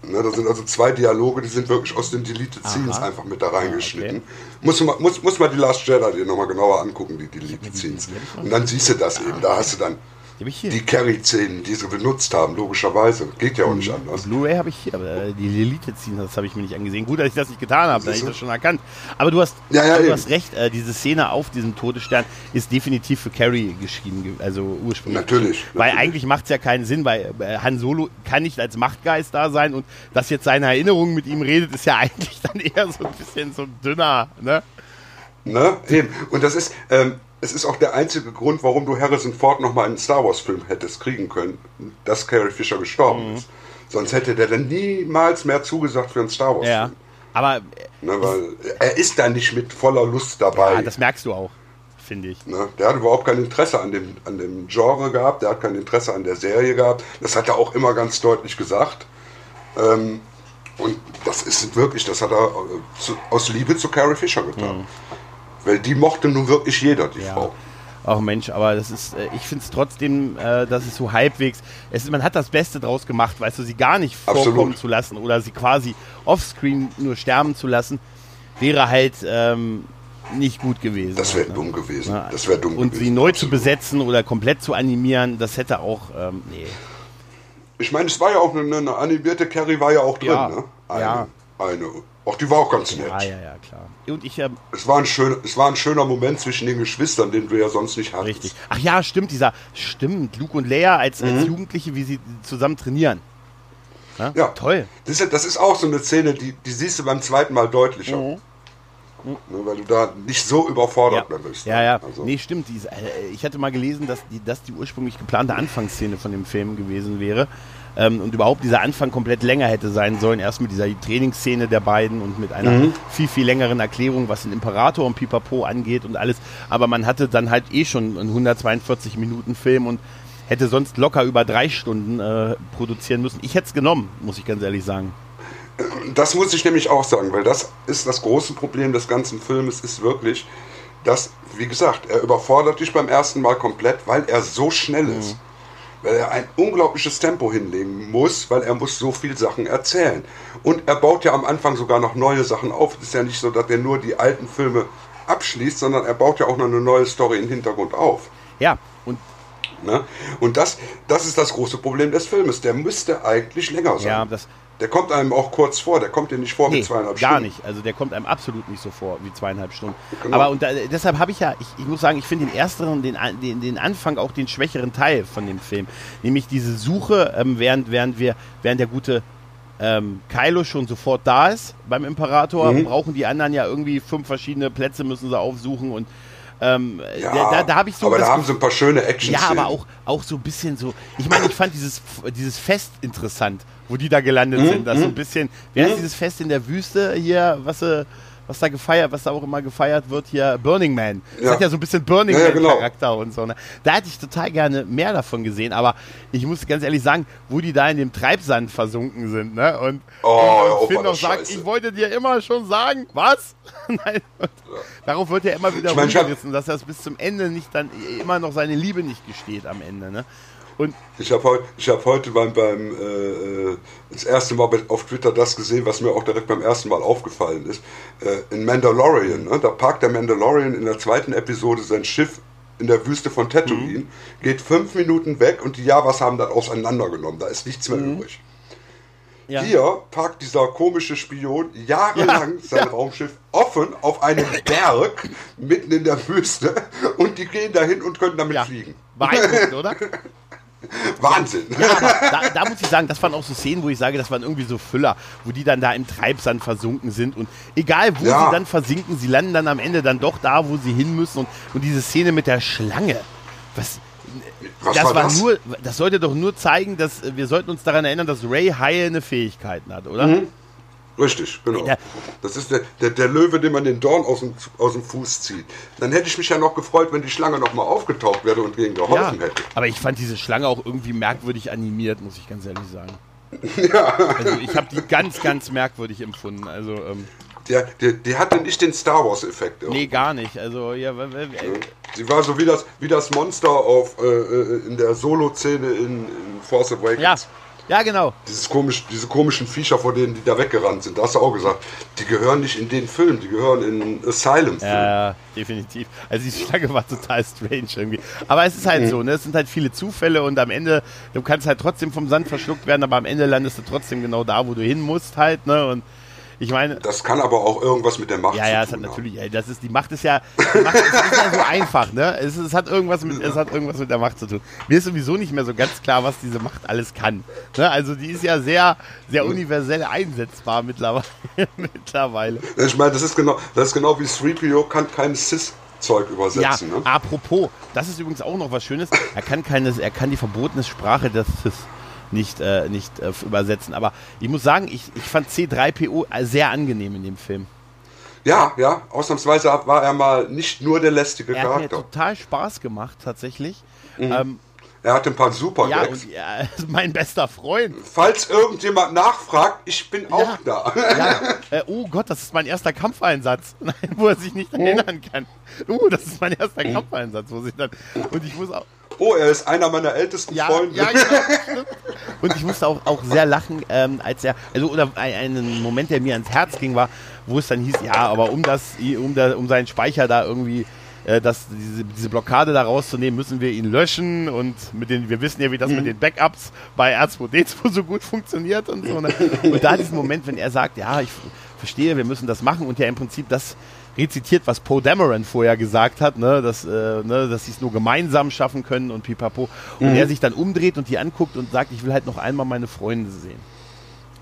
Ne, da sind also zwei Dialoge, die sind wirklich aus den Deleted Scenes Aha. einfach mit da reingeschnitten. okay. muss, man, muss, muss mal die Last Jedi dir nochmal genauer angucken, die Deleted Scenes. Und dann siehst du das eben. Da hast du dann Die habe ich hier. die Carry-Szenen, die sie benutzt haben, logischerweise. Geht ja auch nicht anders. Blu-ray habe ich hier, aber die Elite ziehen, das habe ich mir nicht angesehen. Gut, dass ich das nicht getan habe, dann hätte ich das schon erkannt. Aber du hast, Ja, ja, du eben. hast recht, äh, diese Szene auf diesem Todesstern ist definitiv für Carrie geschrieben, ge- also ursprünglich. Natürlich, Weil natürlich. eigentlich macht es ja keinen Sinn, weil äh, Han Solo kann nicht als Machtgeist da sein und dass jetzt seine Erinnerung mit ihm redet, ist ja eigentlich dann eher so ein bisschen so dünner, ne? Ne? Eben. Und das ist, ähm, es ist auch der einzige Grund, warum du Harrison Ford nochmal einen Star Wars-Film hättest kriegen können, dass Carrie Fisher gestorben Mhm. ist. Sonst hätte der dann niemals mehr zugesagt für einen Star Wars-Film. Ja. Aber Ne, er ist da nicht mit voller Lust dabei. ja, das merkst du auch, finde ich. Ne? Der hat überhaupt kein Interesse an dem, an dem Genre gehabt, der hat kein Interesse an der Serie gehabt. Das hat er auch immer ganz deutlich gesagt. Ähm, und das ist wirklich, das hat er äh, aus Liebe zu Carrie Fisher getan. Weil die mochte nun wirklich jeder, die. Ja. Frau. Ach Mensch, aber das ist, äh, ich finde es trotzdem, äh, dass es so halbwegs, es, ist- man hat das Beste draus gemacht, weißt du, sie gar nicht Absolut. vorkommen zu lassen oder sie quasi offscreen nur sterben zu lassen, wäre halt ähm, nicht gut gewesen. Das wäre dumm gewesen. Ja. Das wäre dumm Und gewesen. sie neu zu absolut. besetzen oder komplett zu animieren, das hätte auch, ähm, nee. Ich meine, es war ja auch eine, eine animierte Carrie war ja auch drin, Ja. ne? Eine, Ja. eine. Auch die war auch ganz nett. Ja, ja, ja, klar. Und ich, ähm, Es, war ein schön, es war ein schöner Moment zwischen den Geschwistern, den du ja sonst nicht hattest. richtig. Ach ja, stimmt, dieser, stimmt, Luke und Leia als, Mhm. als Jugendliche, wie sie zusammen trainieren. Ja, Ja. Toll. Das ist, das ist auch so eine Szene, die, die siehst du beim zweiten Mal deutlicher. Mhm. Ne, weil du da nicht so überfordert Ja, bist. ja, ja. Also, Nee, stimmt. Äh, ich hatte mal gelesen, dass die, dass die ursprünglich geplante Anfangsszene von dem Film gewesen wäre. Ähm, und überhaupt dieser Anfang komplett länger hätte sein sollen. Erst mit dieser Trainingsszene der beiden und mit einer mhm. viel, viel längeren Erklärung, was den Imperator und Pipapo angeht und alles. Aber man hatte dann halt eh schon einen 142 Minuten Film und hätte sonst locker über drei Stunden äh, produzieren müssen. Ich hätte es genommen, muss ich ganz ehrlich sagen. Das muss ich nämlich auch sagen, weil das ist das große Problem des ganzen Filmes, ist wirklich, dass, wie gesagt, er überfordert dich beim ersten Mal komplett, weil er so schnell ist. Mhm. Weil er ein unglaubliches Tempo hinlegen muss, weil er muss so viel Sachen erzählen. Und er baut ja am Anfang sogar noch neue Sachen auf. Es ist ja nicht so, dass er nur die alten Filme abschließt, sondern er baut ja auch noch eine neue Story im Hintergrund auf. Ja, und Ne? Und das, das ist das große Problem des Filmes. Der müsste eigentlich länger sein. Ja, das, der kommt einem auch kurz vor, der kommt dir nicht vor nee, wie zweieinhalb Stunden. Gar nicht, also der kommt einem absolut nicht so vor wie zweieinhalb Stunden. Genau. Aber und da, deshalb habe ich ja, ich, ich, muss sagen, ich finde den ersteren, den, den, den Anfang auch den schwächeren Teil von dem Film. Nämlich diese Suche, ähm, während, während wir, während der gute ähm, Kylo schon sofort da ist beim Imperator, mhm. brauchen die anderen ja irgendwie fünf verschiedene Plätze, müssen sie aufsuchen und ähm, ja, da, da, da habe ich so. Aber da haben sie ein paar schöne action Ja, aber auch, auch so ein bisschen so. Ich meine, ich fand dieses, dieses Fest interessant, wo die da gelandet mhm. sind. Das so ein mhm. bisschen. Wer mhm. ist dieses Fest in der Wüste hier, was sie was da gefeiert, was da auch immer gefeiert wird, hier Burning Man. Das ja. hat ja so ein bisschen Burning ja, Man Charakter genau. und so. Ne? Da hätte ich total gerne mehr davon gesehen, aber ich muss ganz ehrlich sagen, wo die da in dem Treibsand versunken sind, ne? Und, oh, und Finn noch sagt, ich wollte dir immer schon sagen, was? Nein. Ja. Darauf wird er immer wieder ich mein, rumgerissen, dass er es bis zum Ende nicht dann immer noch seine Liebe nicht gesteht am Ende, ne? Und ich habe heu, hab heute beim, beim äh, äh, das erste Mal auf Twitter das gesehen, was mir auch direkt beim ersten Mal aufgefallen ist. Äh, in Mandalorian, ne? da parkt der Mandalorian in der zweiten Episode sein Schiff in der Wüste von Tatooine, mhm. geht fünf Minuten weg und die Javas haben das auseinandergenommen. Da ist nichts mehr mhm. übrig. Ja. Hier parkt dieser komische Spion jahrelang ja, sein ja. Raumschiff offen auf einem Berg mitten in der Wüste und die gehen dahin und können damit fliegen. Beeindruckend, oder? Wahnsinn. Ja, da, da, muss ich sagen, das waren auch so Szenen, wo ich sage, das waren irgendwie so Füller, wo die dann da im Treibsand versunken sind und egal wo ja. sie dann versinken, sie landen dann am Ende dann doch da, wo sie hin müssen und, und diese Szene mit der Schlange, was, was das war, war das? nur, das sollte doch nur zeigen, dass wir sollten uns daran erinnern, dass Ray heilende Fähigkeiten hat, oder? Mhm. Richtig, genau. Das ist der, der, der, Löwe, dem man den Dorn aus dem, aus dem Fuß zieht. Dann hätte ich mich ja noch gefreut, wenn die Schlange nochmal aufgetaucht wäre und denen geholfen ja, hätte. Aber ich fand diese Schlange auch irgendwie merkwürdig animiert, muss ich ganz ehrlich sagen. Ja. Also ich habe die ganz, ganz merkwürdig empfunden. Also, ähm, der, der, die hatte nicht den Star Wars-Effekt. Nee, gar nicht. Also, ja, Sie war so wie das, wie das Monster auf, äh, äh in der Solo-Szene in, in Force Awakens. Ja, ja, genau. Dieses komisch, diese komischen Viecher, vor denen die da weggerannt sind. Da hast du auch gesagt, die gehören nicht in den Film, die gehören in Asylum. -Film. Ja, definitiv. Also die Schlange war total strange irgendwie. Aber es ist halt mhm. so, ne? Es sind halt viele Zufälle und am Ende, du kannst halt trotzdem vom Sand verschluckt werden, aber am Ende landest du trotzdem genau da, wo du hin musst halt, ne? Und ich meine. Das kann aber auch irgendwas mit der Macht ja, ja, zu tun. Ja, ja, natürlich. Ey, das ist die Macht ist ja, Macht ist, ist ja so einfach, ne? Es, es, hat irgendwas mit, es hat irgendwas mit der Macht zu tun. Mir ist sowieso nicht mehr so ganz klar, was diese Macht alles kann. Ne? Also die ist ja sehr, sehr universell einsetzbar mittlerweile. mittlerweile. Ich meine, das ist genau, das ist genau wie 3PO kann kein Cis Zeug übersetzen. Ja, ne? apropos, das ist übrigens auch noch was Schönes. Er kann keine, er kann die verbotene Sprache des Cis nicht, äh, nicht äh, übersetzen. Aber ich muss sagen, ich, ich fand C3PO sehr angenehm in dem Film. Ja, ja, ausnahmsweise war er mal nicht nur der lästige er Charakter. Hat mir total Spaß gemacht, tatsächlich. Mhm. Ähm, er hat ein paar super ja. Und, ja, mein bester Freund. Falls irgendjemand nachfragt, ich bin ja, auch da. Ja. Äh, oh Gott, das ist mein erster Kampfeinsatz. Nein, wo er sich nicht erinnern kann. Oh, das ist mein erster mhm. Kampfeinsatz, wo sich dann. Und ich muss auch. Oh, er ist einer meiner ältesten ja, Freunde. Ja, genau. Und ich musste auch, auch sehr lachen, ähm, als er, also oder einen Moment, der mir ans Herz ging, war, wo es dann hieß, ja, aber um das, um, da, um seinen Speicher da irgendwie äh, das, diese, diese Blockade da rauszunehmen, müssen wir ihn löschen und mit den, wir wissen ja, wie das mhm. mit den Backups bei R2D2 so gut funktioniert und so. Ne? Und da diesen Moment, wenn er sagt, ja, ich verstehe, wir müssen das machen und ja im Prinzip das rezitiert, was Poe Dameron vorher gesagt hat, ne, dass, äh, ne, dass sie es nur gemeinsam schaffen können und pipapo. Und mhm. er sich dann umdreht und die anguckt und sagt, ich will halt noch einmal meine Freunde sehen.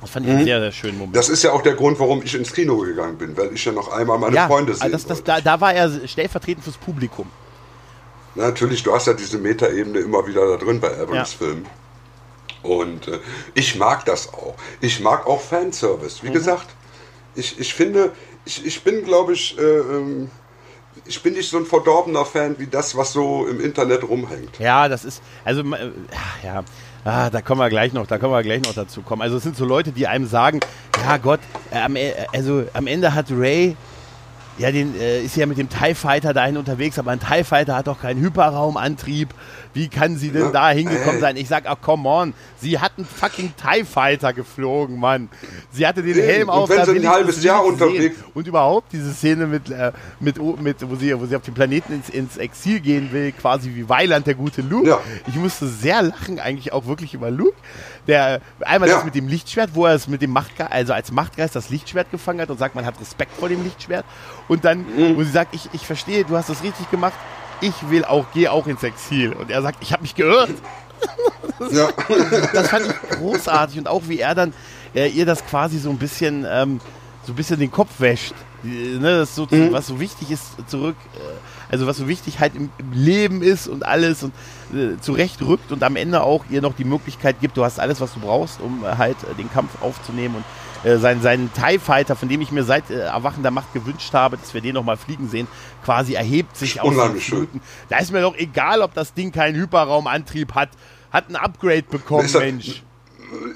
Das fand ich mhm. einen sehr, sehr schönen Moment. Das ist ja auch der Grund, warum ich ins Kino gegangen bin, weil ich ja noch einmal meine ja, Freunde sehen das, das, da, da war er stellvertretend fürs Publikum. Na, natürlich, du hast ja diese Metaebene immer wieder da drin bei Abrams ja. Filmen. Und äh, ich mag das auch. Ich mag auch Fanservice. Wie mhm. gesagt, ich, ich finde, ich, ich bin, glaube ich, äh, ähm, ich bin nicht so ein verdorbener Fan wie das, was so im Internet rumhängt. Ja, das ist, also, äh, ja, ah, da kommen wir gleich noch, da kommen wir gleich noch dazu kommen. Also es sind so Leute, die einem sagen, ja Gott, äh, äh also am Ende hat Ray ja, den äh, ist ja mit dem TIE Fighter dahin unterwegs, aber ein TIE Fighter hat doch keinen Hyperraumantrieb. Wie kann sie denn da hingekommen sein? Ich sag, ach, come on. Sie hat einen fucking TIE Fighter geflogen, Mann. Sie hatte den Helm auf. Und wenn sie ein halbes Jahr unterwegs. Und überhaupt diese Szene mit, äh, mit, mit wo, sie, wo sie auf den Planeten ins, ins Exil gehen will, quasi wie Weiland, der gute Luke. Ja. Ich musste sehr lachen, eigentlich auch wirklich über Luke. Der einmal ja. das mit dem Lichtschwert, wo er es mit dem Machtgeist, also als Machtgeist das Lichtschwert gefangen hat und sagt, man hat Respekt vor dem Lichtschwert. Und dann, mhm. wo sie sagt, ich, ich verstehe, du hast das richtig gemacht ich will auch, gehe auch ins Exil. Und er sagt, ich habe mich geirrt. ja. das fand ich großartig und auch wie er dann äh, ihr das quasi so ein bisschen, ähm, so ein bisschen den Kopf wäscht. Die, ne, das so, mhm. was so wichtig ist zurück, äh, also was so wichtig halt im, im Leben ist und alles und äh, zurechtrückt und am Ende auch ihr noch die Möglichkeit gibt, du hast alles, was du brauchst, um äh, halt äh, den Kampf aufzunehmen und äh, seinen, seinen TIE Fighter, von dem ich mir seit äh, Erwachen der Macht gewünscht habe, dass wir den nochmal fliegen sehen, quasi erhebt sich aus den Fluten. Da ist mir doch egal, ob das Ding keinen Hyperraumantrieb hat. Hat ein Upgrade bekommen, Mensch.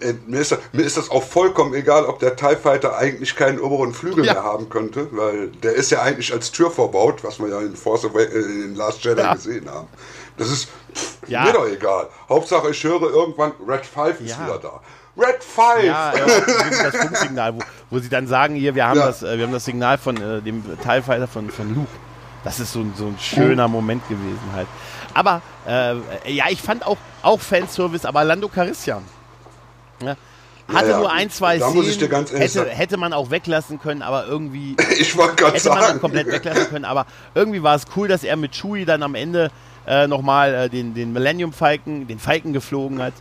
Äh, mir ist, das, mir ist das auch vollkommen egal, ob der TIE Fighter eigentlich keinen oberen Flügel ja. mehr haben könnte, weil der ist ja eigentlich als Tür verbaut, was wir ja in, Force Away, äh, in Last Jedi ja. gesehen haben. Das ist pff, ja. mir doch egal. Hauptsache, ich höre irgendwann, Red 5 ist wieder da. Red 5! Ja, das Funksignal, wo, wo, sie dann sagen, hier, wir haben, das, äh, wir haben das Signal von äh, dem Teilfighter von, von Luke. Das ist so, so ein schöner Moment gewesen halt. Aber, äh, ja, ich fand auch, auch Fanservice, aber Lando Carissian. Ja, hatte ja, nur ein, zwei da Szenen, hätte, hätte man auch weglassen können, aber irgendwie ich hätte sagen. man komplett weglassen können, aber irgendwie war es cool, dass er mit Chewie dann am Ende äh, nochmal äh, den, den Millennium Falken, den Falken geflogen hat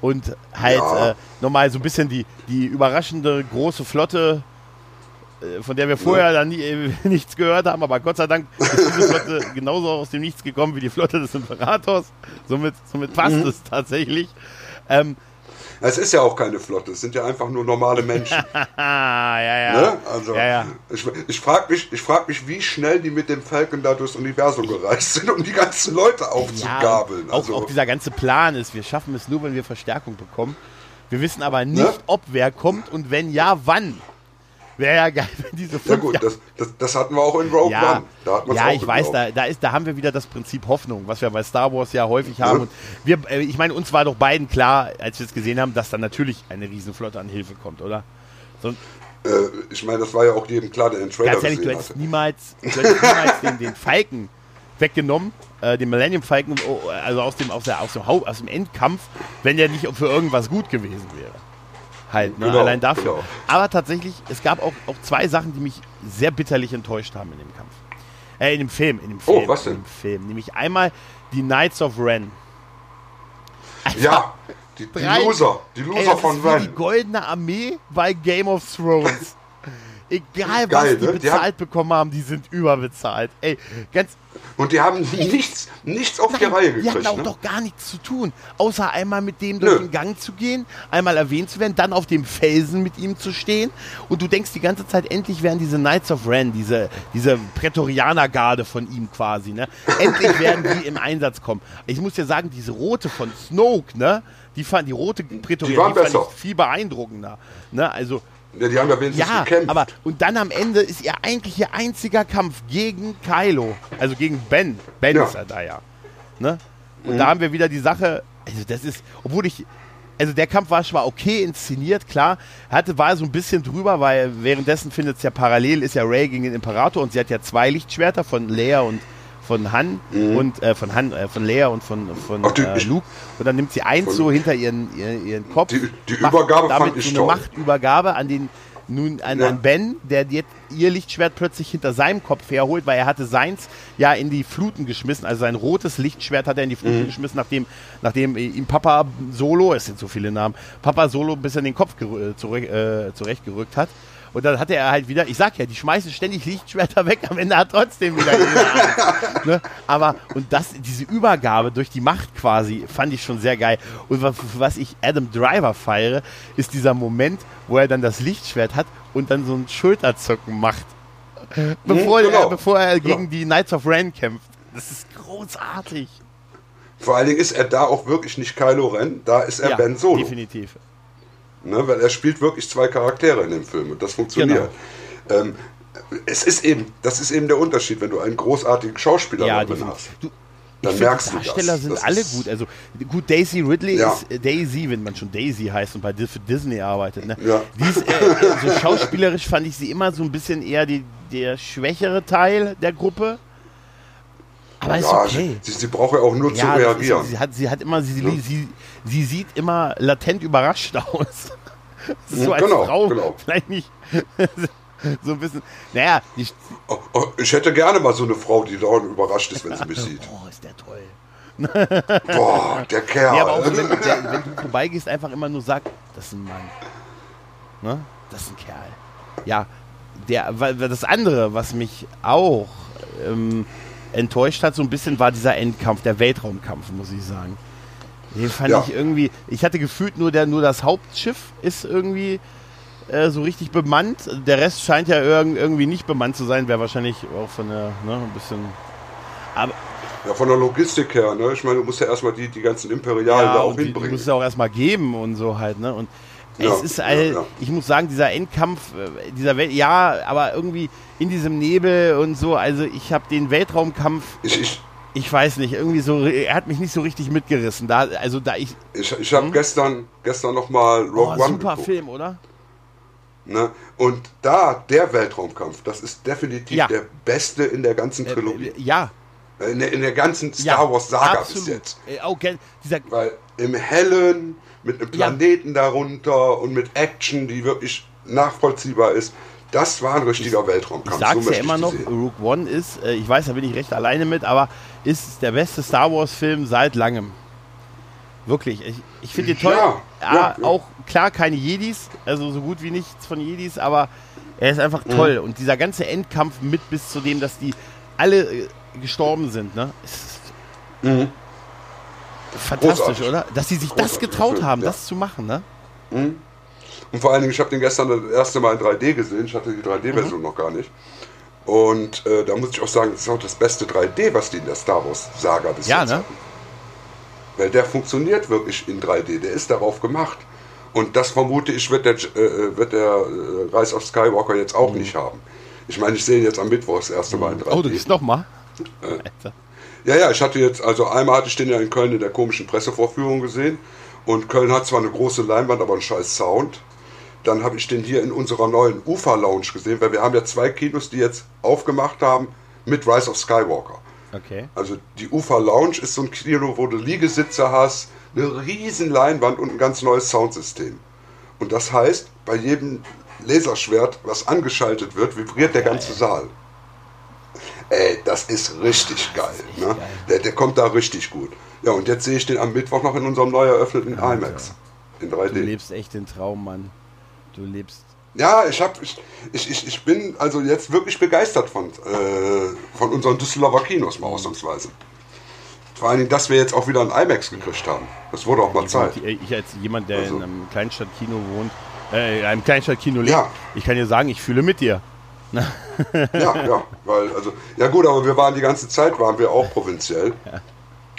und halt ja. äh, nochmal so ein bisschen die, die überraschende große Flotte, äh, von der wir vorher ja. dann nie, äh, nichts gehört haben, aber Gott sei Dank ist diese Flotte genauso aus dem Nichts gekommen wie die Flotte des Imperators. Somit, somit passt mhm. es tatsächlich. Ähm, es ist ja auch keine Flotte, es sind ja einfach nur normale Menschen. ja, ja. Ne? Also, ja, ja. Ich, ich frage mich, frag mich, wie schnell die mit dem Falcon da durchs Universum gereist sind, um die ganzen Leute aufzugabeln. Ja, also, auch, auch dieser ganze Plan ist, wir schaffen es nur, wenn wir Verstärkung bekommen. Wir wissen aber nicht, ne? ob wer kommt und wenn ja, wann. Wäre ja geil, wenn diese fünf Ja gut, das, das, das, hatten wir auch in Rogue ja, One. Da ja, ich weiß, da, da, ist, da haben wir wieder das Prinzip Hoffnung, was wir bei Star Wars ja häufig haben. Ja. Und wir, äh, ich meine, uns war doch beiden klar, als wir es gesehen haben, dass da natürlich eine Riesenflotte an Hilfe kommt, oder? So, äh, ich meine, das war ja auch jedem klar, der den Trailer Ganz ehrlich, du hättest hatte. niemals, du hättest niemals den, den Falken weggenommen, äh, den Millennium Falcon, oh, also aus dem, aus, der, aus, dem, aus dem Endkampf, wenn der nicht für irgendwas gut gewesen wäre halt, ne? Genau, allein dafür. Genau. Aber tatsächlich, es gab auch, auch zwei Sachen, die mich sehr bitterlich enttäuscht haben in dem Kampf. Äh, in dem Film, in dem oh, Film. Oh, was denn? In dem Film. Nämlich einmal die Knights of Ren. Einfach ja, die, die Loser, die Loser ey, von Ren. Die goldene Armee bei Game of Thrones. Egal, Geil, was die ne? bezahlt die bekommen haben, die sind überbezahlt. Ey, ganz und die haben nichts, nichts auf Nein, die Reihe gekriegt. Die hatten auch ne? doch gar nichts zu tun, außer einmal mit dem durch Nö. den Gang zu gehen, einmal erwähnt zu werden, dann auf dem Felsen mit ihm zu stehen. Und du denkst die ganze Zeit, endlich werden diese Knights of Ren, diese, diese Prätorianergarde von ihm quasi, ne? Endlich werden die im Einsatz kommen. Ich muss ja sagen, diese rote von Snoke, ne? Die fand die rote Prätorianer, die, die fand ich viel beeindruckender. Ne? Also ja, die haben ja wenigstens ja, gekämpft. aber und dann am Ende ist ihr eigentlich ihr einziger Kampf gegen Kylo, also gegen Ben. Ben ja. ist er da ja. Ne? Und mhm. da haben wir wieder die Sache, also das ist, obwohl ich, also der Kampf war zwar okay inszeniert, klar, hatte, war so ein bisschen drüber, weil währenddessen findet es ja parallel, ist ja Ray gegen den Imperator und sie hat ja zwei Lichtschwerter von Leia und von Han mhm. und äh, von Han, äh, von Leia und von, von Ach, die, äh, Luke. Und dann nimmt sie eins so hinter ihren, ihren, ihren Kopf. Die, die Übergabe damit fand ich so eine toll. Machtübergabe an den nun an, ja. an, Ben, der jetzt ihr Lichtschwert plötzlich hinter seinem Kopf herholt, weil er hatte seins ja in die Fluten geschmissen, also sein rotes Lichtschwert hat er in die Fluten mhm. geschmissen, nachdem, nachdem ihm Papa Solo, es sind so viele Namen, Papa Solo bis in den Kopf äh, äh, zurechtgerückt hat. Und dann hatte er halt wieder, ich sag ja, die schmeißen ständig Lichtschwerter weg, am Ende hat trotzdem wieder jeder. ne? Aber, und das, diese Übergabe durch die Macht quasi, fand ich schon sehr geil. Und was, was ich Adam Driver feiere, ist dieser Moment, wo er dann das Lichtschwert hat und dann so ein Schulterzucken macht. Bevor, genau. er, bevor er Genau. gegen die Knights of Ren kämpft. Das ist großartig. Vor allen Dingen ist er da auch wirklich nicht Kylo Ren, da ist er ja, Ben Solo. definitiv. Ne, weil er spielt wirklich zwei Charaktere in dem Film und das funktioniert. Genau. Ähm, es ist eben, das ist eben der Unterschied, wenn du einen großartigen Schauspieler Ja, hast. Du, Dann ich merkst finde, du das. Darsteller sind Das alle ist- gut. Also gut, Daisy Ridley Ja. ist äh, Daisy, wenn man schon Daisy heißt und bei für Disney arbeitet. Ne? Ja. Die ist, äh, so schauspielerisch fand ich sie immer so ein bisschen eher die, der schwächere Teil der Gruppe. Aber ist Ja, okay. sie, sie braucht ja auch nur zu das ist, reagieren. sie hat, sie hat immer, sie, sie, sie sieht immer latent überrascht aus. Das ist so als Genau, Frau genau. vielleicht nicht so ein bisschen. Naja, die, Oh, oh, ich hätte gerne mal so eine Frau, die dauernd überrascht ist, wenn sie mich sieht. oh, ist der toll. Boah, der Kerl. Ja, aber auch wenn, der, wenn du vorbeigehst, einfach immer nur sag, das ist ein Mann. Ne? Das ist ein Kerl. Ja, der, das andere, was mich auch ähm, enttäuscht hat, so ein bisschen, war dieser Endkampf, der Weltraumkampf, muss ich sagen. Den fand Ja. ich irgendwie, ich hatte gefühlt nur, der, nur das Hauptschiff ist irgendwie äh, so richtig bemannt. Der Rest scheint ja irg irgendwie nicht bemannt zu sein, wäre wahrscheinlich auch von der, ne, ein bisschen. Aber, Ja, von der Logistik her, ne? Ich meine, du musst ja erstmal die, die ganzen Imperialen da ja, auch und die, die hinbringen. muss es ja auch erstmal geben und so halt, ne? Und Ja, es ist all, ja. ich muss sagen, dieser Endkampf äh, dieser Welt, ja, aber irgendwie in diesem Nebel und so, also ich habe den Weltraumkampf, Ich, ich, ich weiß nicht, irgendwie so, er hat mich nicht so richtig mitgerissen. Da, also da ich, ich, ich habe gestern, gestern nochmal Hm? oh, Rogue One super geguckt. Film, oder? Ne? Und da, der Weltraumkampf, das ist definitiv Ja. der beste in der ganzen Äh, Trilogie. äh, ja, Äh, in, der, in der ganzen ja, Star Wars Saga absolut. bis jetzt. Äh, Okay, dieser, Weil im Hellen, mit einem Ja. Planeten darunter und mit Action, die wirklich nachvollziehbar ist, das war ein richtiger Weltraumkampf. ich sag's So ja immer noch. Rogue One ist, äh, ich weiß, da bin ich recht alleine mit, aber ist der beste Star Wars Film seit langem. Wirklich, ich, ich finde den toll. Ja, Ja, ja, ja. Auch klar keine Jedis, also so gut wie nichts von Jedis, aber er ist einfach Mhm. toll. Und dieser ganze Endkampf mit bis zu dem, dass die alle äh, gestorben sind, ne? Ist fantastisch, Mhm. Großartig. oder? Dass sie sich das Großartig, getraut haben, das zu machen, ne? Und vor allen Dingen, ich habe den gestern das erste Mal in 3D gesehen. Ich hatte die 3D-Version noch gar nicht. Und äh, da muss ich auch sagen, das ist auch das beste 3D, was die in der Star Wars-Saga bis Ja, jetzt ne? hatten. Weil der funktioniert wirklich in 3D. Der ist darauf gemacht. Und das vermute ich, wird der, äh, wird der äh, Rise of Skywalker jetzt auch nicht haben. Ich meine, ich sehe ihn jetzt am Mittwoch das erste Mal in 3D. Oh, du gehst nochmal? Äh. Ja, ja, ich hatte jetzt, also einmal hatte ich den ja in Köln in der komischen Pressevorführung gesehen. Und Köln hat zwar eine große Leinwand, aber einen scheiß Sound. Dann habe ich den hier in unserer neuen Ufer-Lounge gesehen, weil wir haben ja zwei Kinos, die jetzt aufgemacht haben mit Rise of Skywalker. Okay. Also die Ufer Lounge ist so ein Kino, wo du Liegesitze hast, eine riesen Leinwand und ein ganz neues Soundsystem. Und das heißt, bei jedem Laserschwert, was angeschaltet wird, vibriert der ganze Saal. Ey, das ist richtig geil. echt ne? geil. Der, der kommt da richtig gut. Ja, und jetzt sehe ich den am Mittwoch noch in unserem neu eröffneten IMAX. In Du 3D. lebst echt den Traum, Mann. Du lebst. Ja, ich, hab, ich, ich, ich, ich bin also jetzt wirklich begeistert von, äh, von unseren Düsseldorfer Kinos, mal ausnahmsweise. Vor allen Dingen, dass wir jetzt auch wieder ein IMAX gekriegt haben. Das wurde auch mal Zeit. Ich als jemand, der Also- in einem Kleinstadtkino wohnt, äh, in einem Kleinstadtkino lebt, Ja. ich kann dir sagen, ich fühle mit dir. Ja, ja, weil, also, ja gut, aber wir waren die ganze Zeit, waren wir auch provinziell.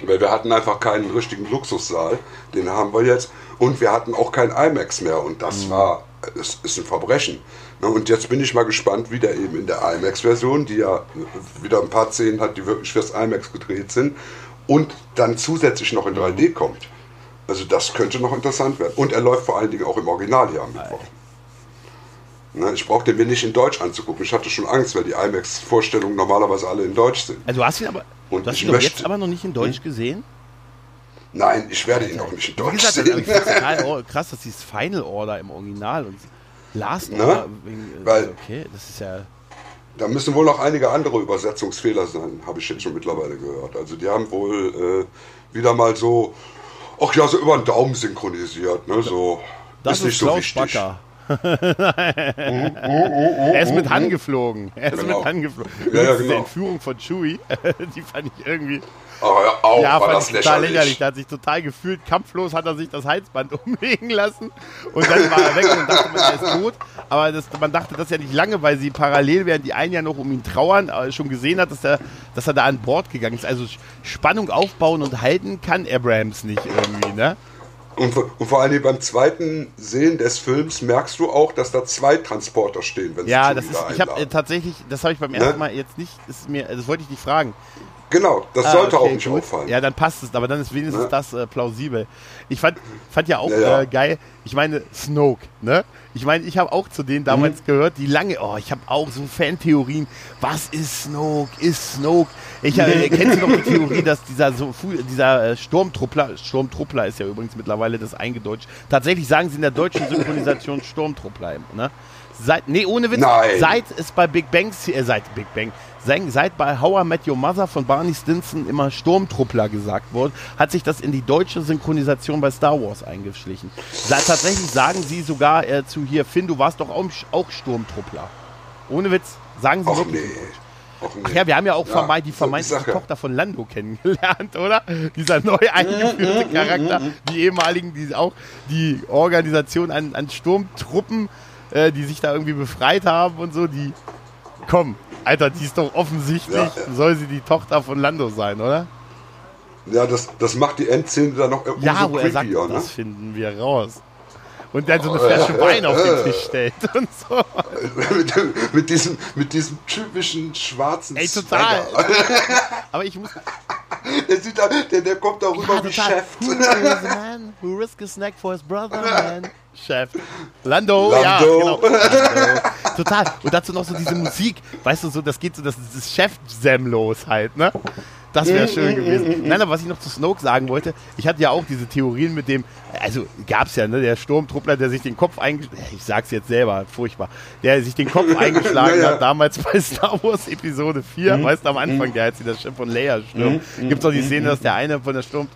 Weil wir hatten einfach keinen richtigen Luxussaal, den haben wir jetzt. Und wir hatten auch kein IMAX mehr und das war, es ist ein Verbrechen. Na, Und jetzt bin ich mal gespannt, wie der eben in der IMAX-Version, die ja wieder ein paar Szenen hat, die wirklich fürs IMAX gedreht sind, und dann zusätzlich noch in 3D kommt. Also das könnte noch interessant werden. Und er läuft vor allen Dingen auch im Original hier am Mittwoch. Ne, ich brauchte mir nicht in Deutsch anzugucken. Ich hatte schon Angst, weil die IMAX-Vorstellungen normalerweise alle in Deutsch sind. Also du hast ihn aber, Und du hast ihn doch jetzt aber noch nicht in Deutsch gesehen? Nein, ich werde ihn auch nicht in Wie Deutsch gesagt, sehen. find's total oh, krass, dass dieses Final Order im Original und Last Ne? Order, wegen, äh, Weil- okay, das ist ja, Da müssen wohl noch einige andere Übersetzungsfehler sein, habe ich jetzt schon mittlerweile gehört. Also die haben wohl äh, wieder mal so, ach ja, so über den Daumen synchronisiert. Ne? So, das ist ist, nicht so Klaus wichtig. Backer. er ist mit Han geflogen. Er ist Genau. mit Han geflogen. Ja, ja, genau. Entführung von Chewie, die fand ich irgendwie. Auf, ja, war fand das total lächerlich. Der hat sich total gefühlt, kampflos hat er sich das Halsband umlegen lassen und dann war er weg und dachte, man, er ist tot. Aber das, man dachte das ja nicht lange, weil sie parallel, während die einen ja noch um ihn trauern, äh, schon gesehen hat, dass er, dass er da an Bord gegangen ist. Also Spannung aufbauen und halten kann Abrams nicht irgendwie, ne? Und, vor- und vor allem beim zweiten Sehen des Films merkst du auch, dass da zwei Transporter stehen, wenn Ja, sie das Chewie ist, da ich habe äh, tatsächlich, das habe ich beim Ne? ersten Mal jetzt nicht, ist mir, das wollte ich nicht fragen. Genau, das Ah, sollte okay, auch nicht gut. auffallen. Ja, dann passt es, aber dann ist wenigstens Ne? das äh, plausibel. Ich fand, fand ja auch Ja, ja. Äh, geil, ich meine, Snoke, ne? Ich meine, ich habe auch zu denen Mhm. damals gehört, die lange, oh, ich habe auch so Fantheorien. Was ist Snoke? Ist Snoke? Ich äh, kennst du noch die Theorie, dass dieser so dieser äh, Sturmtruppler, Sturmtruppler ist ja übrigens mittlerweile das eingedeutscht. Tatsächlich sagen sie in der deutschen Synchronisation Sturmtruppler, ne? Seit, nee, ohne Witz. Nein. Seit es bei Big Bang, äh, seit Big Bang, seit, seit bei How I Met Your Mother von Barney Stinson immer Sturmtruppler gesagt wurde, hat sich das in die deutsche Synchronisation bei Star Wars eingeschlichen. Tatsächlich sagen sie sogar äh, zu hier, Finn, du warst doch auch, auch Sturmtruppler. Ohne Witz, sagen sie Ach wirklich. nee. Ach nee. Ach ja, wir haben ja auch Ja, vermeint, die so, vermeintliche ja. Tochter von Lando kennengelernt, oder? Dieser neu eingeführte Charakter, die ehemaligen, die auch die Organisation an, an Sturmtruppen, äh, die sich da irgendwie befreit haben und so, die komm, Alter, die ist doch offensichtlich, Ja, ja. soll sie die Tochter von Lando sein, oder? Ja, das, das macht die Endszene dann noch umso Ja, wo er sagt, creepier, ne? das finden wir raus. Und dann so eine Flasche Wein auf den Tisch stellt und so. mit, mit, diesem, mit diesem typischen schwarzen Ey, total. Aber ich muss. Der, sieht da, der, der kommt darüber Ja, wie. Chef. Who is man who risk a snack for his brother, man? Chef. Lando, ja, Lando. genau. Lando. Total. Und dazu noch so diese Musik, weißt du, so, das geht so, das ist das Chef-Sam los halt, ne? Das wäre schön gewesen. Nein, aber was ich noch zu Snoke sagen wollte, ich hatte ja auch diese Theorien mit dem, also gab's ja, ne, der Sturmtruppler, der sich den Kopf eingeschlagen ich sag's jetzt selber, furchtbar, der sich den Kopf eingeschlagen Ja, ja. hat, damals bei Star Wars Episode 4, weißt du, am Anfang, der als sie das Schiff von Leia stürmt, gibt's auch die Szene, dass der eine von der Sturm,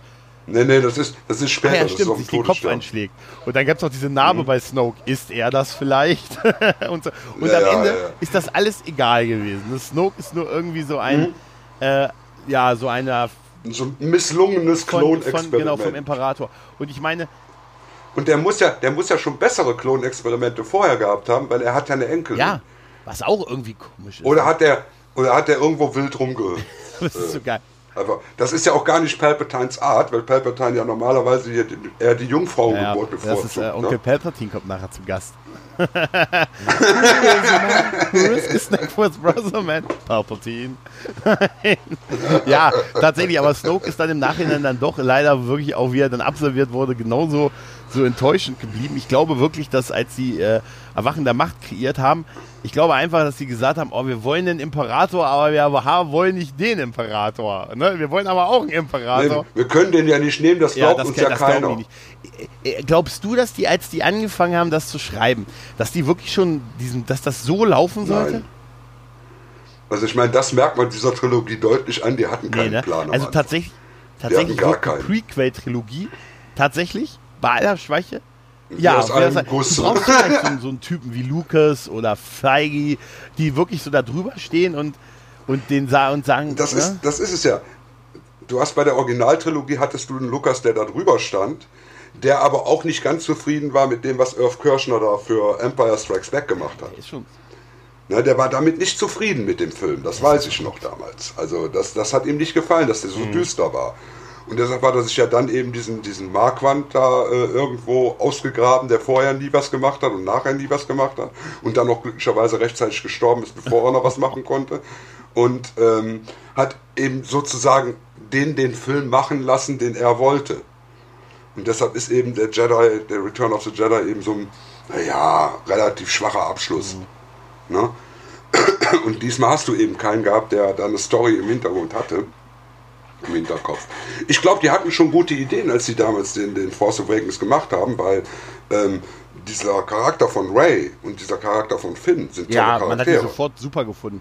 Nee, nee, das ist, das ist Ah später. ja, das ist stimmt, sich den Kopf einschlägt. Und dann gab es noch diese Narbe bei Snoke. Ist er das vielleicht? und so. und Ja, am Ende ja, ja. ist das alles egal gewesen. Das Snoke ist nur irgendwie so ein, äh, ja, so einer So ein misslungenes von, Klonexperiment. genau, vom Imperator. Und ich meine, Und der muss ja, der muss ja schon bessere Klonexperimente vorher gehabt haben, weil er hat ja eine Enkelin. ja, was auch irgendwie komisch ist. Oder hat der, oder hat der irgendwo wild rumge... das ist so geil. Einfach, das ist ja auch gar nicht Palpatines Art, weil Palpatine ja normalerweise hier die- eher die Jungfrauengeburt Ja, das ist äh, bevorzugt. Onkel ne? Palpatine kommt nachher zu Gast. Snack for his brother, man? Palpatine. ja, tatsächlich, aber Snoke ist dann im Nachhinein dann doch leider wirklich auch, wie er dann absolviert wurde, genauso so enttäuschend geblieben. Ich glaube wirklich, dass als sie äh, Erwachen der Macht kreiert haben, ich glaube einfach, dass sie gesagt haben, oh, wir wollen den Imperator, aber wir haben- wollen nicht den Imperator. Ne? Wir wollen aber auch einen Imperator. Nee, wir können den ja nicht nehmen, das Ja, glaubt das, uns kann- ja keiner. Glaubst du, dass die, als die angefangen haben, das zu schreiben, dass die wirklich schon diesen, dass das so laufen sollte? Nein. Also ich meine, das merkt man dieser Trilogie deutlich an, die hatten keinen ne? Plan. Also tatsächlich, tatsächlich gar keinen. Prequel-Trilogie tatsächlich bei aller Schwäche. Ja, aus einem sagt- Guss. du brauchst vielleicht so, so einen Typen wie Lucas oder Feige, die wirklich so da drüber stehen und, und den sa und sagen, Das, ne? ist, das ist es ja. Du hast bei der Originaltrilogie hattest du einen Lukas, der da drüber stand, der aber auch nicht ganz zufrieden war mit dem, was Irv Kirschner da für Empire Strikes Back gemacht hat. ist schon. Ne, der war damit nicht zufrieden mit dem Film, das weiß ich noch damals. Also das, das hat ihm nicht gefallen, dass der so düster war. Und deshalb hat er sich ja dann eben diesen, diesen Marquand da äh, irgendwo ausgegraben, der vorher nie was gemacht hat und nachher nie was gemacht hat und dann noch glücklicherweise rechtzeitig gestorben ist, bevor er noch was machen konnte. Und ähm, hat eben sozusagen den den Film machen lassen, den er wollte. Und deshalb ist eben der Jedi, der Return of the Jedi eben so ein, naja, relativ schwacher Abschluss. Ne? Und diesmal hast du eben keinen gehabt, der da eine Story im Hintergrund hatte. Im Hinterkopf. Ich glaube, die hatten schon gute Ideen, als sie damals den, den Force Awakens gemacht haben, weil ähm, dieser Charakter von Ray und dieser Charakter von Finn sind tolle Ja, man hat die Charaktere. sofort super gefunden.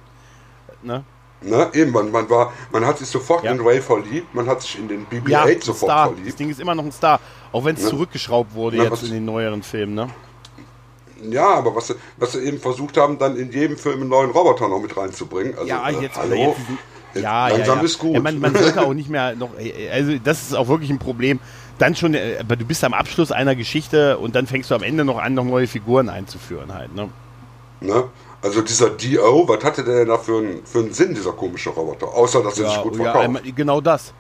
Ne? ne? Eben, man, man, war, man hat sich sofort Ja. in Ray verliebt, man hat sich in den BB-8 Ja, sofort Star. Das verliebt. Ding ist immer noch ein Star. Auch wenn es Ne? zurückgeschraubt wurde Na, jetzt in den neueren Filmen, ne? Ja, aber was, sie- was sie eben versucht haben, dann in jedem Film einen neuen Roboter noch mit reinzubringen. Also, ja, äh, jetzt, hallo? jetzt diesen, Jetzt ja, ja, langsam ja. ist gut. Ja, man, man sollte auch nicht mehr noch, also das ist auch wirklich ein Problem. Dann schon, äh, aber du bist am Abschluss einer Geschichte und dann fängst du am Ende noch an, noch neue Figuren einzuführen halt, ne? Ne? Also dieser DO, was hatte der denn da für einen, für einen Sinn, dieser komische Roboter? Außer, dass er sich gut ja, verkauft. einmal- genau das.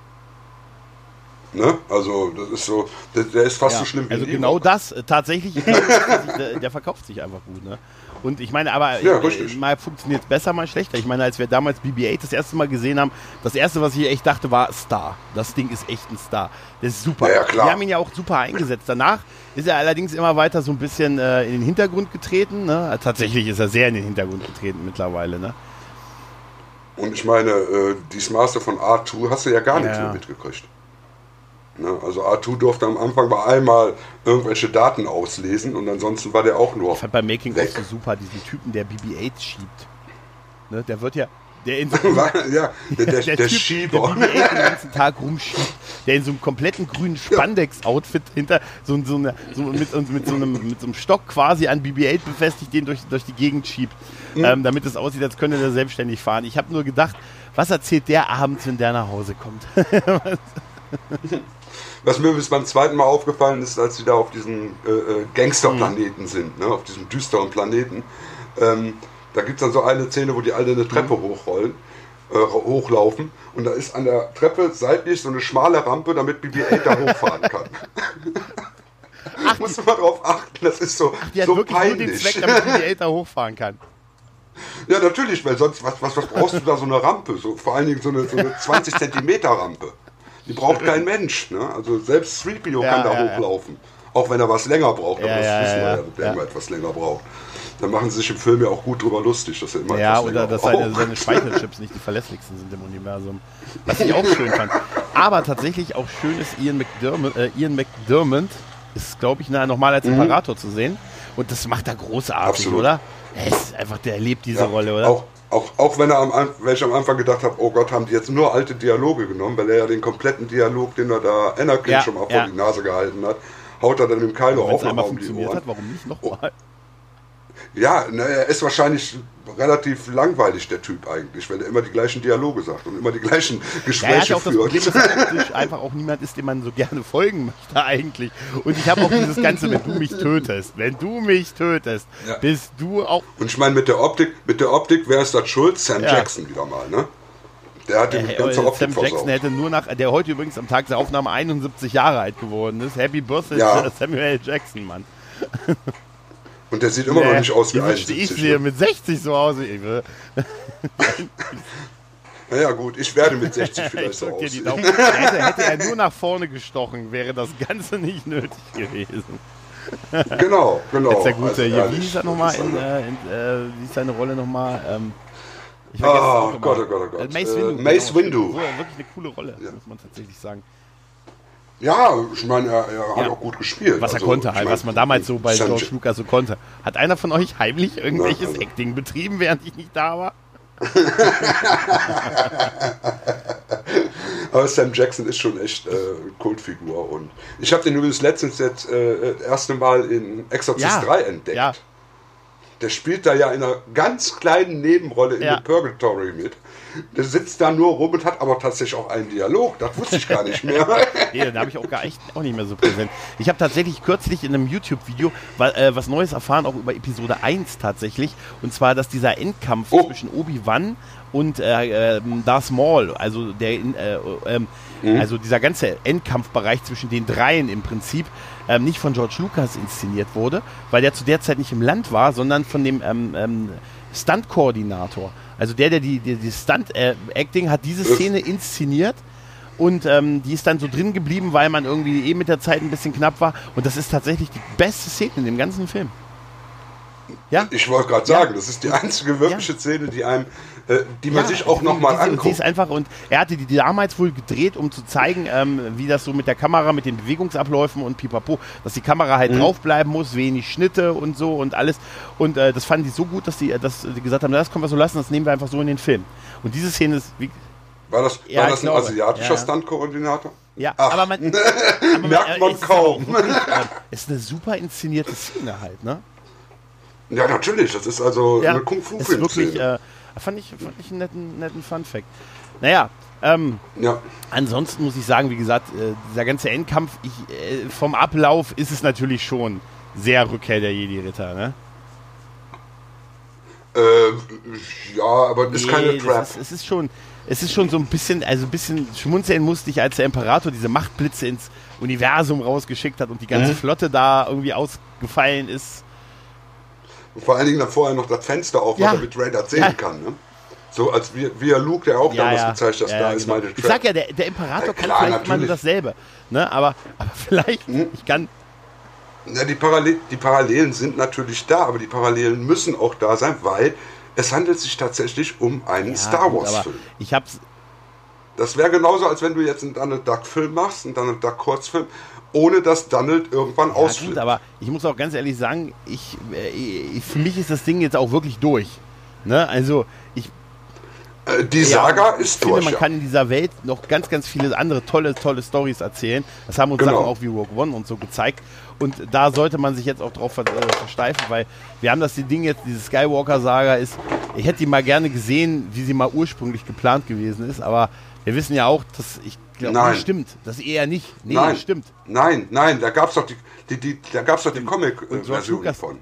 ne? Also das ist so, der, der ist fast Ja, so schlimm wie also genau das, äh, tatsächlich, der, der verkauft sich einfach gut, ne? Und ich meine, aber Ja, äh, mal funktioniert es besser, mal schlechter. Ich meine, als wir damals BB-8 das erste Mal gesehen haben, das erste, was ich echt dachte, war Star. Das Ding ist echt ein Star. Das ist super. Ja, klar. Wir haben ihn ja auch super eingesetzt. Danach ist er allerdings immer weiter so ein bisschen äh, in den Hintergrund getreten. Ne? Tatsächlich ist er sehr in den Hintergrund getreten mittlerweile. Ne? Und ich meine, äh, die Master von R2 hast du ja gar nichts Ja. mehr mitgekriegt. Ne? Also R2 durfte am Anfang bei einmal irgendwelche Daten auslesen und ansonsten war der auch nur Ich fand beim Making weg. of so super diesen Typen, der BB-8 schiebt. Ne? Der wird ja, der in so ja, der, der, der, Typ, Schieber. Der BB-8 den ganzen Tag rumschiebt, der in so einem kompletten grünen Spandex-Outfit hinter so, so, eine, so mit, mit, so einem, mit so einem Stock quasi an BB-8 befestigt, den durch, durch die Gegend schiebt, Mhm. ähm, damit es aussieht, als könnte der selbstständig fahren. Ich habe nur gedacht, was erzählt der abends, wenn der nach Hause kommt? Was mir bis beim zweiten Mal aufgefallen ist, als sie da auf diesem äh, äh, Gangsterplaneten sind, ne? auf diesem düsteren Planeten. Ähm, da gibt es dann so eine Szene, wo die alle eine Treppe hochrollen, äh, hochlaufen und da ist an der Treppe seitlich so eine schmale Rampe, damit BB-8 da hochfahren kann. Ach, Muss man drauf achten, das ist so, Die hat so wirklich nur den peinlich. Zweck, damit BB-8 da hochfahren kann. Ja, natürlich, weil sonst, was, was, was brauchst du da so eine Rampe? So, vor allen Dingen so eine, so eine 20 Zentimeter Rampe. Die braucht kein Mensch. Ne? Also selbst 3PO Ja, kann da ja, hochlaufen. Auch wenn er was länger braucht. Aber das ja, wissen wir ja, dass der immer etwas länger braucht. Da machen sie sich im Film ja auch gut drüber lustig, dass er immer Ja, etwas oder dass seine, seine Speicherchips nicht die verlässlichsten sind im Universum. Was ich auch schön fand. Aber tatsächlich auch schön ist Ian McDermott, äh, Ian McDermott ist, glaube ich, nochmal als Imperator zu sehen. Und das macht er großartig, Mhm. Absolut. oder? Er ist einfach, der lebt diese Ja, Rolle, oder? Auch, auch, auch wenn, er am, wenn ich am Anfang gedacht habe, oh Gott, haben die jetzt nur alte Dialoge genommen, weil er ja den kompletten Dialog, den er da Anakin Ja, schon mal vor ja. die Nase gehalten hat, haut er dann dem Kylo Wenn auch einmal nochmal um die funktioniert Ohren. hat, warum nicht nochmal? Ja, ne, er ist wahrscheinlich relativ langweilig, der Typ eigentlich, weil er immer die gleichen Dialoge sagt und immer die gleichen Gespräche ja führt. Problem, dass einfach auch niemand ist, dem man so gerne folgen möchte eigentlich. Und ich habe auch dieses Ganze, wenn du mich tötest, wenn du mich tötest, Ja. bist du auch Und ich meine, mit der Optik, mit der Optik, wer ist das schuld? Sam Ja. Jackson wieder mal, ne? Der hat die Äh, ganze äh, Optik Sam Jackson versaut. hätte nur nach, der heute übrigens am Tag der Aufnahme 71 Jahre alt geworden ist. Happy Birthday Ja. Samuel. Jackson, Mann. Und der sieht immer noch Nee, nicht aus wie wie wünschte 71. Ich sehe ne? mit 60 so aus. Ich, will- Naja gut, ich werde mit 60 ich vielleicht so aussehen. Hätte, hätte er nur nach vorne gestochen, wäre das Ganze nicht nötig gewesen. Genau, genau. Jetzt der gute, Also hier, wie hieß er nochmal? äh, äh, wie ist seine Rolle nochmal? Ähm, ich Ah, vergesse immer. Gott, oh Gott, oh Gott. Äh, Mace Äh, Windu. Mace genau, Windu. Wirklich eine coole Rolle, muss man tatsächlich sagen. Ja, ich meine, er, er hat Ja. auch gut gespielt. Was er Also, konnte ich halt, meine, was man damals so bei George Lucas so konnte. Hat einer von euch heimlich irgendwelches also- Acting betrieben, während ich nicht da war? Aber Sam Jackson ist schon echt äh, Kultfigur. Und ich habe den übrigens letztens jetzt äh, das erste Mal in Exorcist Ja. 3 entdeckt. Ja, Der spielt da ja in einer ganz kleinen Nebenrolle in Ja. The Purgatory mit. Der sitzt da nur rum und hat aber tatsächlich auch einen Dialog. Das wusste ich gar nicht mehr. nee, da habe ich auch gar echt auch nicht mehr so präsent. Ich habe tatsächlich kürzlich in einem YouTube-Video äh, was Neues erfahren, auch über Episode 1 tatsächlich. Und zwar, dass dieser Endkampf Oh. zwischen Obi-Wan und äh, ähm, Darth Maul, also der, in- äh, ähm, Mhm. also dieser ganze Endkampfbereich zwischen den dreien im Prinzip ähm, nicht von George Lucas inszeniert wurde, weil der zu der Zeit nicht im Land war, sondern von dem ähm, ähm, Stunt-Koordinator. Also der, der die, die, die Stunt-Acting hat diese Szene inszeniert und ähm, die ist dann so drin geblieben, weil man irgendwie eh mit der Zeit ein bisschen knapp war. Und das ist tatsächlich die beste Szene in dem ganzen Film. Ja? Ich wollte gerade Ja. sagen, das ist die einzige wirkliche Ja. Szene, die einem, die man Ja, sich auch nochmal anguckt. ist einfach und er hatte die damals wohl gedreht, um zu zeigen, ähm, wie das so mit der Kamera, mit den Bewegungsabläufen und pipapo, dass die Kamera Mhm. halt draufbleiben muss, wenig Schnitte und so und alles. Und äh, das fanden die so gut, dass die, dass die gesagt haben, das können wir so lassen, das nehmen wir einfach so in den Film. Und diese Szene ist, wie, War das, Ja, war das ein glaube. asiatischer Ja. Stunt-Koordinator? ja, Ach. aber man, aber Merkt äh, man es ist kaum. äh, Es ist eine super inszenierte Szene halt, ne? Ja, natürlich. Das ist also Ja, eine kung fu ist wirklich, filmszene äh, fand ich, fand ich einen netten, netten Fun-Fact. Naja, ähm, ja. ansonsten muss ich sagen, wie gesagt, äh, dieser ganze Endkampf, ich, äh, vom Ablauf ist es natürlich schon sehr Rückkehr der Jedi-Ritter, ne? Äh, ja, aber das ist keine Nee, Trap. Ist, es ist schon, es ist schon so ein bisschen, also ein bisschen schmunzeln musste ich, als der Imperator diese Machtblitze ins Universum rausgeschickt hat und die ganze Mhm. Flotte da irgendwie ausgefallen ist. Und vor allen Dingen dann vorher noch das Fenster aufmacht, Ja. damit Ray das sehen Ja. kann. Ne? So als wie, wie er Luke, der auch damals gezeigt hat, ja, da ja, ist genau. meine Ich Trap. sag ja, der, der Imperator Ja, kann klar, vielleicht immer nur natürlich. dasselbe. Ne? Aber, aber vielleicht, Mhm. ich kann, Ja, die, Parallel, die Parallelen sind natürlich da, aber die Parallelen müssen auch da sein, weil es handelt sich tatsächlich um einen ja, Star gut, Wars aber Film. Ich hab's, Das wäre genauso, als wenn du jetzt einen Donald Duck Film machst, einen Donald Duck Kurzfilm, ohne dass Donald irgendwann ja, ausflippt. aber ich muss auch ganz ehrlich sagen, ich, äh, ich, für mich ist das Ding jetzt auch wirklich durch. Ne? Also, ich Äh, die Ja, Saga ich ist finde, durch. man ja. kann in dieser Welt noch ganz, ganz viele andere tolle, tolle Stories erzählen. Das haben uns Genau. Sachen auch wie Rogue One und so gezeigt. Und da sollte man sich jetzt auch drauf äh, versteifen, weil wir haben das die Ding jetzt, diese Skywalker-Saga ist, ich hätte die mal gerne gesehen, wie sie mal ursprünglich geplant gewesen ist, aber wir wissen ja auch, dass ich glaube, Nein. nee, stimmt. Das eher nicht. Nee, Nein, stimmt. Nein, nein, da gab es doch die, die, die, da gab's doch die Comic-Version von.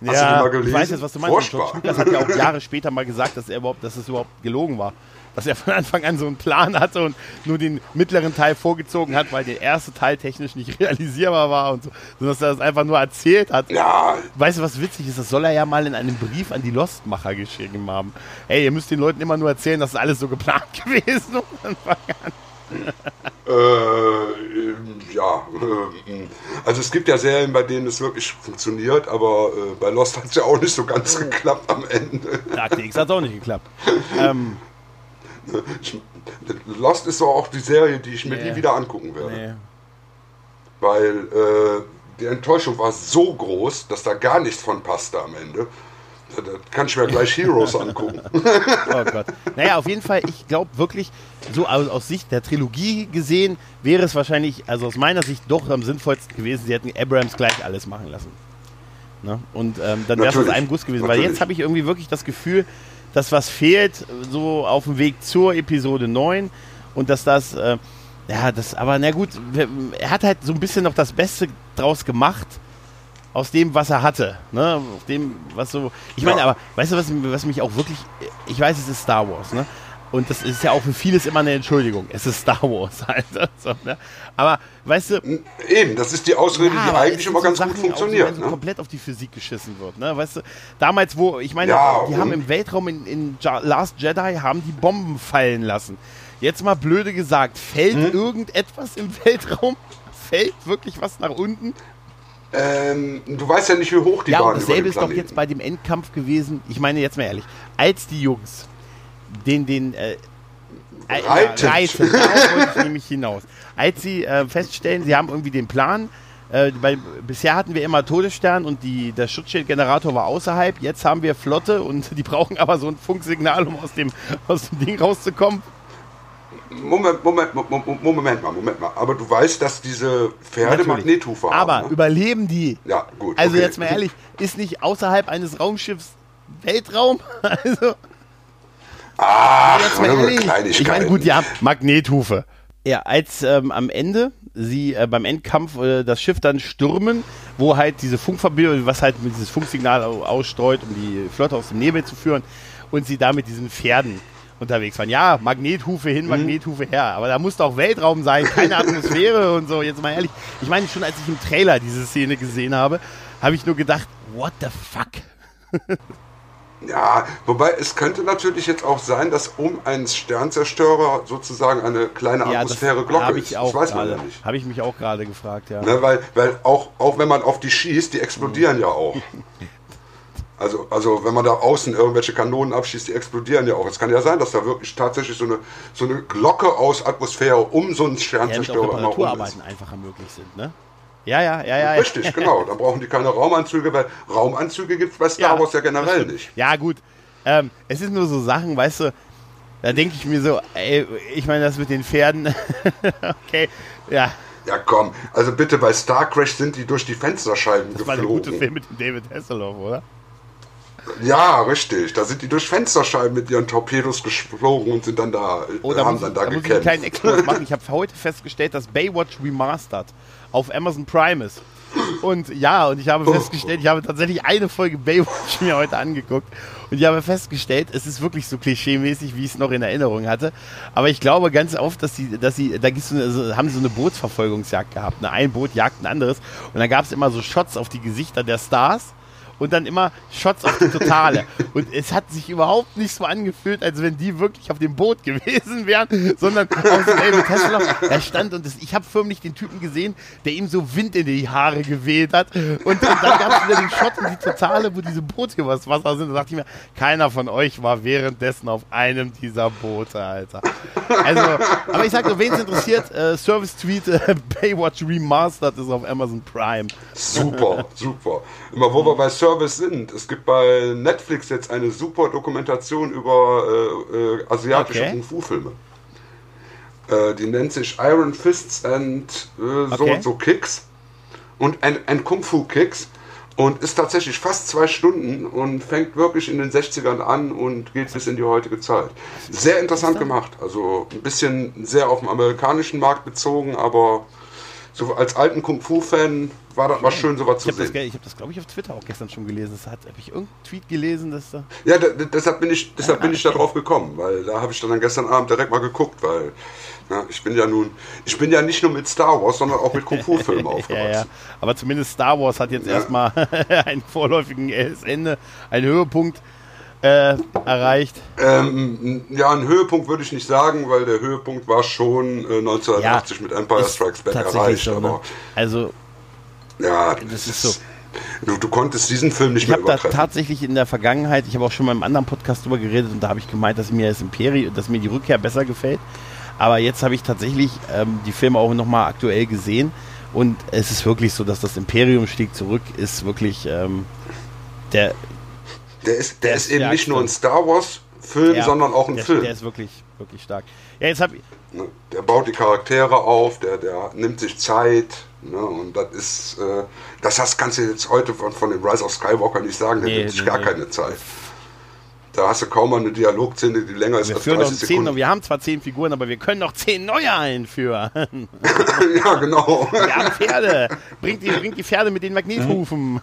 ja, Hast du die mal gelesen? ich weiß jetzt, was du meinst. George. Lucas hat ja auch Jahre später mal gesagt, dass er überhaupt, dass es überhaupt gelogen war. Dass er von Anfang an so einen Plan hatte und nur den mittleren Teil vorgezogen hat, weil der erste Teil technisch nicht realisierbar war und so, sondern dass er das einfach nur erzählt hat. Ja, Weißt du, was witzig ist? Das soll er ja mal in einem Brief an die Lostmacher geschrieben haben. Ey, ihr müsst den Leuten immer nur erzählen, dass das alles so geplant gewesen ist. von Anfang an. äh, ja. Äh, also es gibt ja Serien, bei denen es wirklich funktioniert, aber äh, bei Lost hat es ja auch nicht so ganz geklappt am Ende. Akte X hat auch nicht geklappt. Ähm, Ich, Lost ist so auch die Serie, die ich mir Nee. nie wieder angucken werde. nee. Weil äh, die Enttäuschung war so groß, dass da gar nichts von passte am Ende. Da, da kann ich mir gleich Heroes angucken. Oh Gott. Naja, auf jeden Fall, ich glaube wirklich, so aus, aus Sicht der Trilogie gesehen, wäre es wahrscheinlich, also aus meiner Sicht doch am sinnvollsten gewesen, sie hätten Abrams gleich alles machen lassen. Ne? Und ähm, dann wäre es aus einem Guss gewesen. Weil Natürlich. jetzt habe ich irgendwie wirklich das Gefühl, dass was fehlt, so auf dem Weg zur Episode 9 und dass das, äh, ja, das, aber na gut, er hat halt so ein bisschen noch das Beste draus gemacht aus dem, was er hatte. Ne? Aus dem, was so. Ich meine, Ja. aber weißt du, was, was mich auch wirklich. Ich weiß, es ist Star Wars, ne? Und das ist ja auch für vieles immer eine Entschuldigung. Es ist Star Wars halt. So, ne? Aber weißt du. Eben, das ist die Ausrede, ja, die eigentlich immer sind so ganz gut Sachen, funktioniert. wenn so Ne? komplett auf die Physik geschissen wird. Ne? Weißt du, damals, wo, ich meine, Ja, die haben im Weltraum in, in Ja- Last Jedi haben die Bomben fallen lassen. Jetzt mal blöde gesagt, fällt Hm? irgendetwas im Weltraum? Fällt wirklich was nach unten? Ähm, du weißt ja nicht, wie hoch die ja, waren über dasselbe ist doch jetzt bei dem Endkampf gewesen. Ich meine jetzt mal ehrlich, als die Jungs den, den, äh, äh, Reitend. Ja, reitend, darauf wollte ich nämlich hinaus. Als sie äh, feststellen, sie haben irgendwie den Plan, äh, bei, bisher hatten wir immer Todesstern und die, der Schutzschildgenerator war außerhalb, jetzt haben wir Flotte und die brauchen aber so ein Funksignal, um aus dem, aus dem Ding rauszukommen. Moment, Moment, Moment, Moment mal, Moment mal. Aber du weißt, dass diese Pferde Natürlich. Magnethufe Aber haben. Ne? überleben die? Ja, gut. Also okay. jetzt mal ehrlich, ist nicht außerhalb eines Raumschiffs Weltraum? Also, Ach, jetzt mal ehrlich. Ich meine, gut, ja, Magnethufe. Ja, als ähm, am Ende sie äh, beim Endkampf äh, das Schiff dann stürmen, wo halt diese Funkverbindung, was halt mit dieses Funksignal au- ausstreut, um die Flotte aus dem Nebel zu führen, und sie da mit diesen Pferden unterwegs waren. Ja, Magnethufe Mhm. hin, Magnethufe her, aber da muss doch Weltraum sein, keine Atmosphäre und so. Jetzt mal ehrlich, ich meine, schon als ich im Trailer diese Szene gesehen habe, habe ich nur gedacht, what the fuck? Ja, wobei es könnte natürlich jetzt auch sein, dass um einen Sternzerstörer sozusagen eine kleine Atmosphäre Glocke habe ist. ich auch das weiß man gerade, ja nicht. habe ich mich auch gerade gefragt, ja. Ne, weil weil auch, auch wenn man auf die schießt, die explodieren ja auch. Also, also wenn man da außen irgendwelche Kanonen abschießt, die explodieren ja auch. Es kann ja sein, dass da wirklich tatsächlich so eine, so eine Glocke aus Atmosphäre um so einen Ja, Sternzerstörer immer rum ist. Reparaturarbeiten einfacher möglich sind, ne? Ja, ja, ja, ja. Richtig, genau. Da brauchen die keine Raumanzüge, weil Raumanzüge gibt es bei Star Ja, Wars ja generell nicht. Ja, gut. Ähm, es sind nur so Sachen, weißt du, da denke ich mir so, ey, ich meine, das mit den Pferden, okay, ja, Ja, komm. Also bitte, bei Star Crash sind die durch die Fensterscheiben das war der geflogen. gute Film mit dem David Hasselhoff, oder? Ja, richtig. Da sind die durch Fensterscheiben mit ihren Torpedos gesprungen und sind dann da, oh, da haben muss, dann ich, da, da muss ich einen gekämpft. kleinen Exkurs machen. Ich habe heute festgestellt, dass Baywatch Remastered auf Amazon Prime ist. Und ja, und ich habe festgestellt, ich habe tatsächlich eine Folge Baywatch mir heute angeguckt. Und ich habe festgestellt, es ist wirklich so klischeemäßig, wie ich es noch in Erinnerung hatte. Aber ich glaube ganz oft, dass sie, dass sie, da gibt's so eine, so, haben sie so eine Bootsverfolgungsjagd gehabt. Ne? Ein Boot jagt ein anderes. Und dann gab es immer so Shots auf die Gesichter der Stars und dann immer Shots auf die Totale. Und es hat sich überhaupt nicht so angefühlt, als wenn die wirklich auf dem Boot gewesen wären, sondern aus dem Tesla. Er stand und das, ich habe förmlich den Typen gesehen, der ihm so Wind in die Haare geweht hat. Und, und dann gab es wieder den Shot und die Totale, wo diese Boote übers Wasser sind. Da dachte ich mir, keiner von euch war währenddessen auf einem dieser Boote, Alter. Also, aber ich sag nur, wen es interessiert, äh, Service Tweet äh, Baywatch Remastered ist auf Amazon Prime. Super, super. Immer wo wir bei Service sind. Es gibt bei Netflix jetzt eine super Dokumentation über äh, äh, asiatische Okay. Kung-Fu-Filme. Äh, die nennt sich Iron Fists and äh, so Okay. und so Kicks. Und ein, ein Kung-Fu-Kicks. Und ist tatsächlich fast zwei Stunden und fängt wirklich in den 60ern an und geht bis in die heutige Zeit. Sehr interessant gemacht. Also ein bisschen sehr auf den amerikanischen Markt bezogen, aber so als alten Kung-Fu-Fan war das mal schön, sowas zu habe das, sehen. ge- ich hab das glaube ich, auf Twitter auch gestern schon gelesen. Das hat, habe ich irgendeinen Tweet gelesen, dass da. Ja, da, deshalb bin ich, deshalb bin ich da drauf gekommen, weil da habe ich dann gestern Abend direkt mal geguckt, weil na, ich bin ja nun, ich bin ja nicht nur mit Star Wars, sondern auch mit Kung-Fu-Filmen Ja, aufgewachsen. ja. Aber zumindest Star Wars hat jetzt Ja. erstmal ein vorläufigen Ende, einen Höhepunkt äh, erreicht. Ähm, ja, einen Höhepunkt würde ich nicht sagen, weil der Höhepunkt war schon äh, 1980 mit Empire Strikes Back erreicht. so, ne? Also, ja, Das ist so. Du, du konntest diesen Film nicht ich mehr habe da übertreffen. tatsächlich in der Vergangenheit, ich habe auch schon mal im anderen Podcast drüber geredet und da habe ich gemeint, dass mir das Imperium, dass mir die Rückkehr besser gefällt. Aber jetzt habe ich tatsächlich ähm, die Filme auch nochmal aktuell gesehen und es ist wirklich so, dass das Imperium stieg zurück, ist wirklich ähm, der, Der ist, der der ist ist eben nicht nur ein. Star Wars-Film, ja, sondern auch ein der, Film. Der ist wirklich, wirklich stark. Ja, jetzt ich, Ne? Der baut die Charaktere auf, der, der nimmt sich Zeit. Ne? Und das ist, äh, das kannst du jetzt heute von, von dem Rise of Skywalker nicht sagen, der Nee, nimmt sich nee, gar nee. keine Zeit. Da hast du kaum mal eine Dialogszene, die länger ist wir als führen noch 30 zehn, Sekunden. wir haben zwar zehn Figuren, aber wir können noch zehn neue einführen. ja, genau. Wir haben Pferde. Bringt die, bringt die Pferde mit den Magnethufen.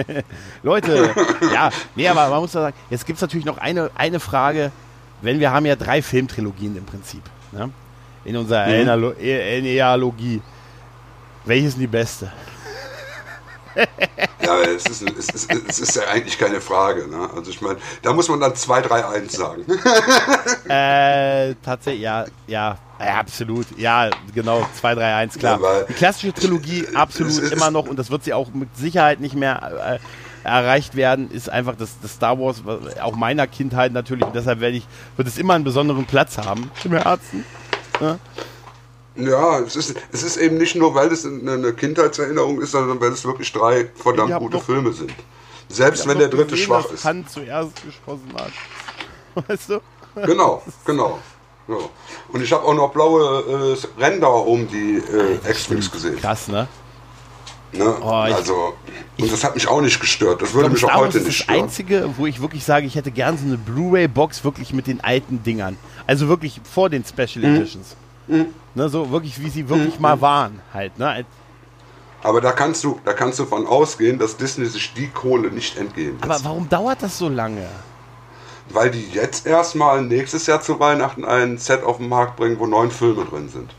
Leute, ja, nee, aber man muss doch sagen, jetzt gibt es natürlich noch eine, eine Frage, wenn wir haben ja drei Filmtrilogien im Prinzip. Ne? In unserer Mhm. Enealogie. Welche ist denn die beste? Ja, es ist, es, ist, es ist ja eigentlich keine Frage. Ne? Also ich meine, da muss man dann 2, 3, 1 sagen. Äh, tatsächlich, ja, ja, ja, absolut. Ja, genau, 2, 3, 1, klar. Ja, die klassische Trilogie absolut ist- immer noch und das wird sie auch mit Sicherheit nicht mehr äh, erreicht werden, ist einfach das, das Star Wars, auch meiner Kindheit natürlich und deshalb werde ich, wird es immer einen besonderen Platz haben im Herzen. Ja, es ist, es ist eben nicht nur, weil es eine Kindheitserinnerung ist, sondern weil es wirklich drei verdammt Ich gute Filme sind. Selbst Ich wenn der dritte gesehen, schwach ist. Hand zuerst geschossen hat. Weißt du? Genau, genau. Ja. Und ich habe auch noch blaue äh, Ränder um die äh, X-Wings gesehen. Krass, ne? Ne? Oh, ich- also, und das hat mich auch nicht gestört. Das würde Ich mich auch heute ist nicht das stören. einzige, wo ich wirklich sage, ich hätte gern so eine Blu-ray-Box wirklich mit den alten Dingern. Also wirklich vor den Special Mhm. Ne, so wirklich, wie sie wirklich mal waren, halt. Ne? Aber da kannst du, da kannst du von ausgehen, dass Disney sich die Kohle nicht entgehen Aber lässt. warum dauert das so lange? Weil die jetzt erstmal nächstes Jahr zu Weihnachten ein Set auf den Markt bringen, wo neun Filme drin sind.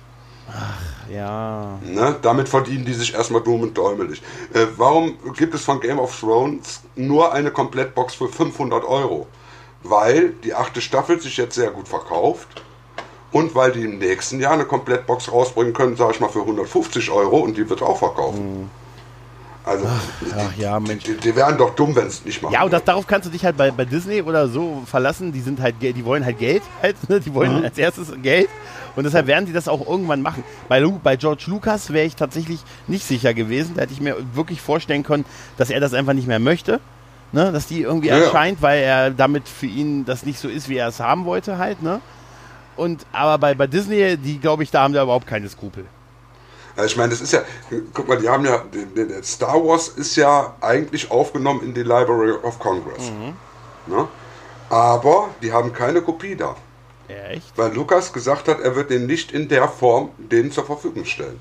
Ja. Ne? Damit verdienen die sich erstmal dumm und däumelig. Äh, warum gibt es von Game of Thrones nur eine Komplettbox für 500 Euro? Weil die achte Staffel sich jetzt sehr gut verkauft und weil die im nächsten Jahr eine Komplettbox rausbringen können, sage ich mal, für 150 Euro und die wird auch verkaufen. Also, Ach die, ja, Mensch. die, die wären doch dumm, wenn es nicht machen. Ja, und das, darauf kannst du dich halt bei, bei Disney oder so verlassen. Die sind halt, die wollen halt Geld, halt, ne? die wollen als erstes Geld. Und deshalb werden die das auch irgendwann machen. Bei, Lu bei George Lucas wäre ich tatsächlich nicht sicher gewesen. Da hätte ich mir wirklich vorstellen können, dass er das einfach nicht mehr möchte. Ne? Dass die irgendwie Ja, ja. erscheint, weil er damit für ihn das nicht so ist, wie er es haben wollte halt. Ne? Und aber bei, bei Disney, die glaube ich, da haben da überhaupt keine Skrupel. Also ich meine, das ist ja, guck mal, die haben ja, Star Wars ist ja eigentlich aufgenommen in die Library of Congress. Mhm. Ne? Aber die haben keine Kopie da. Echt? Weil Lukas gesagt hat, er wird den nicht in der Form denen zur Verfügung stellen.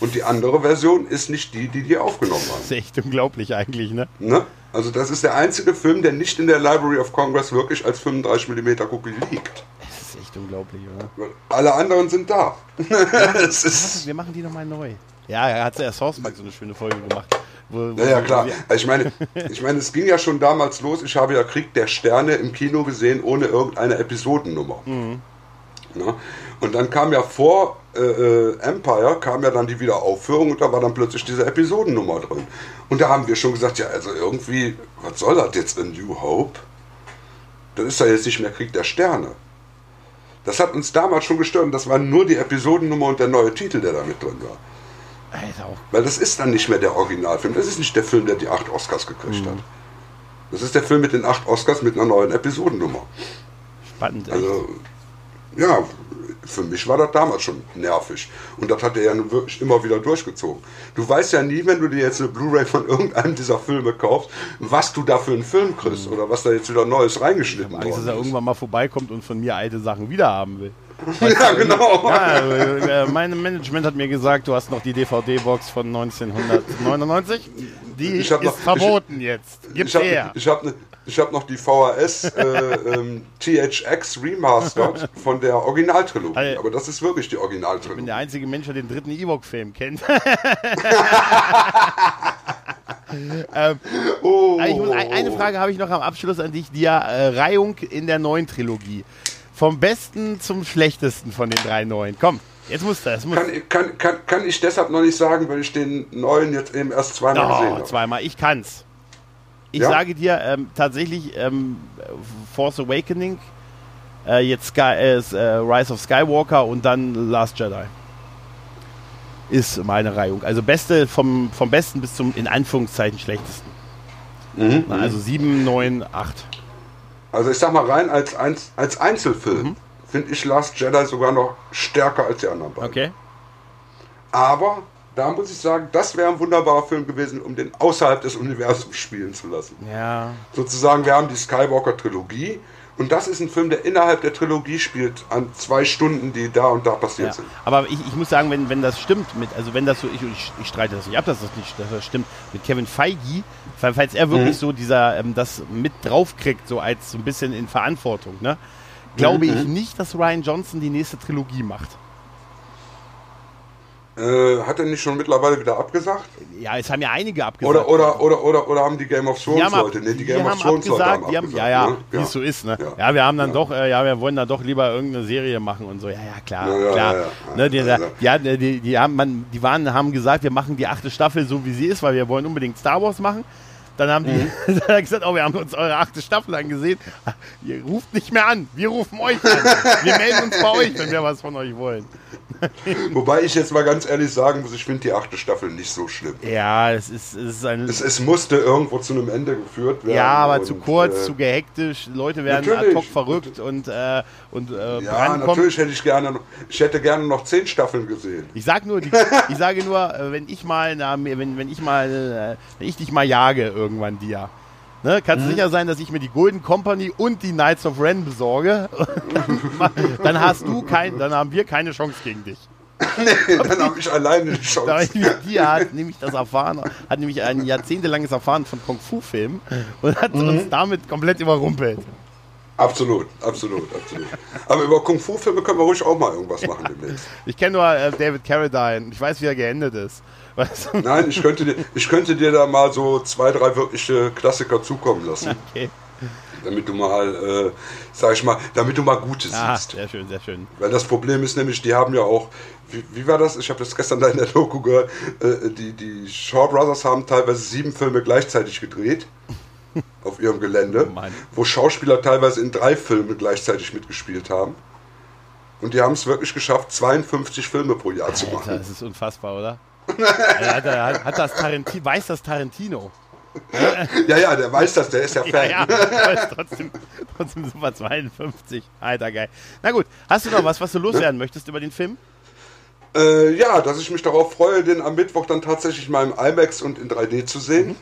Und die andere Version ist nicht die, die die aufgenommen haben. Das ist echt unglaublich eigentlich, ne? ne? Also das ist der einzige Film, der nicht in der Library of Congress wirklich als 35mm Kopie liegt. Das ist echt unglaublich, oder? Alle anderen sind da. Wir machen die nochmal neu. Ja, er hat ja Sourcemark so eine schöne Folge gemacht. Wo, wo ja, ja, klar. Ich meine, ich meine, es ging ja schon damals los. Ich habe ja Krieg der Sterne im Kino gesehen, ohne irgendeine Episodennummer. Mhm. Ne? Und dann kam ja vor äh, äh, Empire, kam ja dann die Wiederaufführung und da war dann plötzlich diese Episodennummer drin. Und da haben wir schon gesagt, ja, also irgendwie, was soll das jetzt in New Hope? Das ist ja jetzt nicht mehr Krieg der Sterne. Das hat uns damals schon gestört und das war nur die Episodennummer und der neue Titel, der da mit drin war. Alter. Weil das ist dann nicht mehr der Originalfilm. Das ist nicht der Film, der die acht Oscars gekriegt mhm. hat. Das ist der Film mit den acht Oscars mit einer neuen Episodennummer. Spannend. Also, ja, für mich war das damals schon nervig. Und das hat er ja wirklich immer wieder durchgezogen. Du weißt ja nie, wenn du dir jetzt eine Blu-ray von irgendeinem dieser Filme kaufst, was du da für einen Film kriegst mhm. oder was da jetzt wieder Neues reingeschnitten wird. Angst, dass er irgendwann mal vorbeikommt und von mir alte Sachen wieder haben will. ja, genau. Ja, äh, äh, mein Management hat mir gesagt, du hast noch die DVD-Box von 1999. Die ist noch, verboten ich, jetzt. Gib's ich her. ich habe ne, ich habe noch die VHS äh, ähm, THX Remastered von der Originaltrilogie. Also, aber das ist wirklich die Originaltrilogie. Ich bin der einzige Mensch, der den dritten Ewok-Film kennt. ähm, oh. muss, eine Frage habe ich noch am Abschluss an dich. Die äh, Reihung in der neuen Trilogie. Vom besten zum schlechtesten von den drei neuen. Komm, jetzt muss das. Muss kann, kann, kann, kann ich deshalb noch nicht sagen, weil ich den neuen jetzt eben erst zweimal oh, gesehen habe. Zweimal, ich kann's. Ich ja? sage dir ähm, tatsächlich ähm, Force Awakening, äh, jetzt Sky, äh, äh, Rise of Skywalker und dann Last Jedi. Ist meine Reihung. Also beste vom, vom besten bis zum in Anführungszeichen schlechtesten. Mhm, Na, also 7, 9, 8. Also ich sag mal rein als, als Einzelfilm mhm. finde ich Last Jedi sogar noch stärker als die anderen beiden. Okay. Aber da muss ich sagen, das wäre ein wunderbarer Film gewesen, um den außerhalb des Universums spielen zu lassen. Ja. Sozusagen, wir haben die Skywalker-Trilogie und das ist ein Film, der innerhalb der Trilogie spielt, an zwei Stunden, die da und da passiert ja. sind. Aber ich, ich muss sagen, wenn, wenn das stimmt, mit, also wenn das so, ich, ich, ich streite das nicht ab, dass das nicht dass das stimmt, mit Kevin Feige, falls er wirklich mhm. so dieser, ähm, das mit draufkriegt, so als so ein bisschen in Verantwortung, ne, glaube mhm. ich nicht, dass Ryan Johnson die nächste Trilogie macht. Äh, hat er nicht schon mittlerweile wieder abgesagt? Ja, es haben ja einige abgesagt. Oder, oder, oder, oder, oder haben die Game of Thrones Leute? Nee, die Game of Thrones Leute haben, die haben Ja, ja, ne? wie es so ist. Ne? Ja. ja wir haben dann ja. doch, äh, ja, wir wollen dann doch lieber irgendeine Serie machen und so. Ja, ja, klar, klar. Ne, die, die, die, die, haben, man, die waren, haben gesagt, wir machen die achte Staffel so, wie sie ist, weil wir wollen unbedingt Star Wars machen. Dann haben die mhm. dann gesagt, oh, wir haben uns eure achte Staffel angesehen. Ihr ruft nicht mehr an, wir rufen euch an. Wir melden uns bei euch, wenn wir was von euch wollen. Wobei ich jetzt mal ganz ehrlich sagen muss, ich finde die achte Staffel nicht so schlimm. Ja, es ist, es ist ein. Es, es musste irgendwo zu einem Ende geführt werden. Ja, aber und, zu kurz, äh, zu gehektisch. Leute werden ad hoc verrückt und, äh, und äh, Ja, natürlich hätte ich gerne, ich hätte gerne noch zehn Staffeln gesehen. Ich sag nur, die, ich sage nur, äh, wenn ich mal, na, wenn, wenn ich mal, äh, wenn ich dich mal jage irgendwann dir. Ne, kannst mhm. sicher sein, dass ich mir die Golden Company und die Knights of Ren besorge. dann hast du kein, dann haben wir keine Chance gegen dich. nee, dann habe ich alleine die Chance. Die hat nämlich das erfahren, hat nämlich ein jahrzehntelanges Erfahren von Kung Fu Filmen und hat mhm. uns damit komplett überrumpelt. Absolut, absolut, absolut. Aber über Kung Fu Filme können wir ruhig auch mal irgendwas machen demnächst. Ich kenne nur äh, David Carradine. Ich weiß, wie er geendet ist. Weißt du? Nein, ich könnte, dir, ich könnte dir da mal so zwei, drei wirkliche Klassiker zukommen lassen. Okay. Damit du mal, äh, sag ich mal, damit du mal Gutes ah, siehst. Sehr schön, sehr schön. Weil das Problem ist nämlich, die haben ja auch, wie, wie war das? Ich habe das gestern da in der Doku gehört, äh, die, die Shaw Brothers haben teilweise sieben Filme gleichzeitig gedreht auf ihrem Gelände, oh wo Schauspieler teilweise in drei Filmen gleichzeitig mitgespielt haben. Und die haben es wirklich geschafft, 52 Filme pro Jahr Alter, zu machen. Das ist unfassbar, oder? hat, hat, hat das Tarantino, weiß das Tarantino? ja, ja, der weiß das, der ist ja Fan. Ja, ja, trotzdem, trotzdem super 52. Alter, geil. Na gut, hast du noch was, was du loswerden möchtest über den Film? Äh, ja, dass ich mich darauf freue, den am Mittwoch dann tatsächlich mal im IMAX und in 3D zu sehen. Mhm.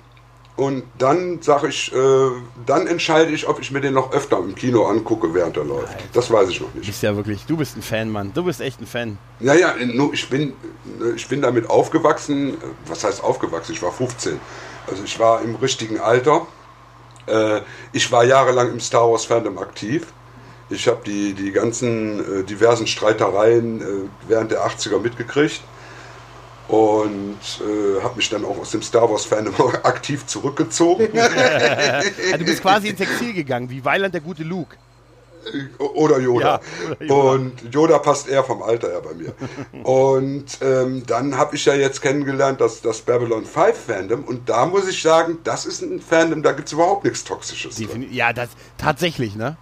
Und dann sage ich, äh, dann entscheide ich, ob ich mir den noch öfter im Kino angucke, während er läuft. Alter. Das weiß ich noch nicht. Du bist ja wirklich, du bist ein Fan, Mann. Du bist echt ein Fan. Ja, ja, ich bin, ich bin damit aufgewachsen. Was heißt aufgewachsen? Ich war 15. Also ich war im richtigen Alter. Äh, ich war jahrelang im Star Wars Fandom aktiv. Ich habe die, die ganzen äh, diversen Streitereien äh, während der 80er mitgekriegt und äh, habe mich dann auch aus dem Star Wars Fandom aktiv zurückgezogen. du bist quasi ins Exil gegangen, wie Weiland der gute Luke. Oder Yoda. Ja, oder Yoda. Und Yoda passt eher vom Alter her bei mir. und ähm, dann habe ich ja jetzt kennengelernt, dass das Babylon 5 Fandom. Und da muss ich sagen, das ist ein Fandom, da gibt es überhaupt nichts Toxisches. Ja, das tatsächlich, ne?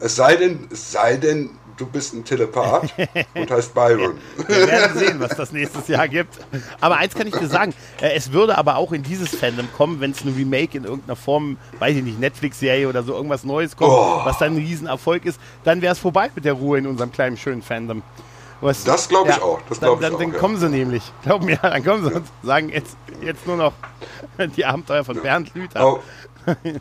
Es sei denn, es sei denn, du bist ein Telepath und heißt Byron. Wir werden sehen, was das nächstes Jahr gibt. Aber eins kann ich dir sagen, äh, es würde aber auch in dieses Fandom kommen, wenn es ein Remake in irgendeiner Form, weiß ich nicht, Netflix-Serie oder so irgendwas Neues kommt, oh. was dann ein Riesenerfolg ist, dann wäre es vorbei mit der Ruhe in unserem kleinen schönen Fandom. Was, das glaube ich ja, auch. Das dann, dann, dann kommen sie nämlich. Glaub mir, dann kommen sie und sagen jetzt, jetzt nur noch die Abenteuer von Bernd Lüther. Oh,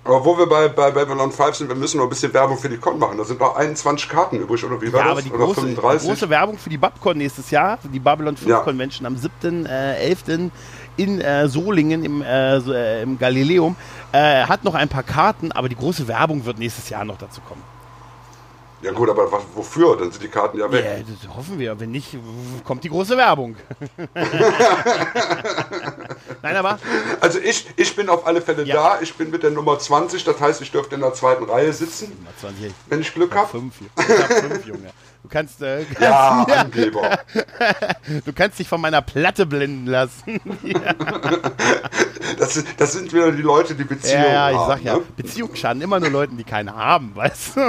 aber wo wir bei, bei Babylon 5 sind, wir müssen noch ein bisschen Werbung für die Con machen. Da sind noch 21 Karten übrig, oder wie war ja, das? Aber die oder große, 35? große Werbung für die Babcon nächstes Jahr, die Babylon 5 ja. Convention am 7.11. Äh, in äh, Solingen im, äh, äh, im Galileum. Äh, hat noch ein paar Karten, aber die große Werbung wird nächstes Jahr noch dazu kommen. Ja gut, aber was, wofür? Dann sind die Karten ja weg. Ja, das hoffen wir. Wenn nicht, kommt die große Werbung. Nein, aber... Also ich, ich bin auf alle Fälle ja. da. Ich bin mit der Nummer 20. Das heißt, ich dürfte in der zweiten Reihe sitzen. 20. Wenn ich Glück habe. Fünf, fünf, Junge. Du kannst, äh, kannst ja, Angeber. du kannst dich von meiner Platte blenden lassen. das, das sind wieder die Leute, die Beziehungen haben. Ja, ich sag ja, ne? Beziehungen schaden immer nur Leuten, die keine haben, weißt du?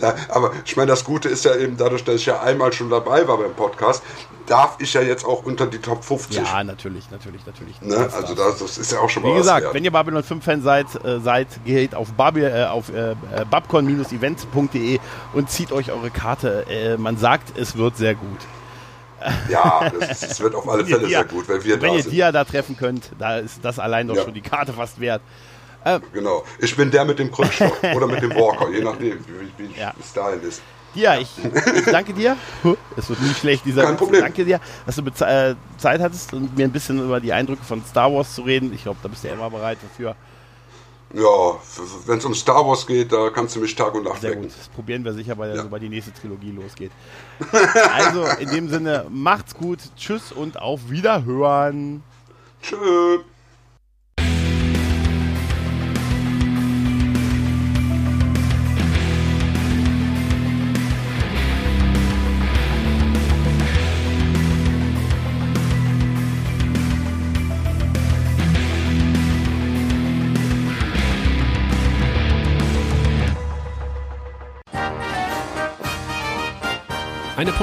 Ja, aber ich meine, das Gute ist ja eben dadurch, dass ich ja einmal schon dabei war beim Podcast, darf ich ja jetzt auch unter die Top 50. Ja, natürlich, natürlich, natürlich. Ne? Also das, das, ist ja auch schon mal Wie gesagt, wenn ihr Babylon 5 Fan seid, äh, seid geht auf, Babi, äh, auf äh, babcon-event.de und zieht euch eure Karte. Äh, man sagt, es wird sehr gut. Ja, es wird auf alle Fälle sehr gut, wenn wir wenn da ihr Dia da treffen könnt, da ist das allein doch ja. schon die Karte fast wert. Äh, genau. Ich bin der mit dem Krückstock oder mit dem Walker, je nachdem, wie, wie ja. es dahin ist. Ja, ich, ich, danke dir. Es wird nie schlecht, dieser Kein Problem. Danke dir, dass du äh, Zeit hattest, um mir ein bisschen über die Eindrücke von Star Wars zu reden. Ich glaube, da bist du ja immer bereit dafür. Ja, wenn es um Star Wars geht, da kannst du mich Tag und Nacht Sehr wecken. Gut. Das probieren wir sicher, weil ja. sobald die nächste Trilogie losgeht. also, in dem Sinne, macht's gut, tschüss und auf Wiederhören. Tschüss.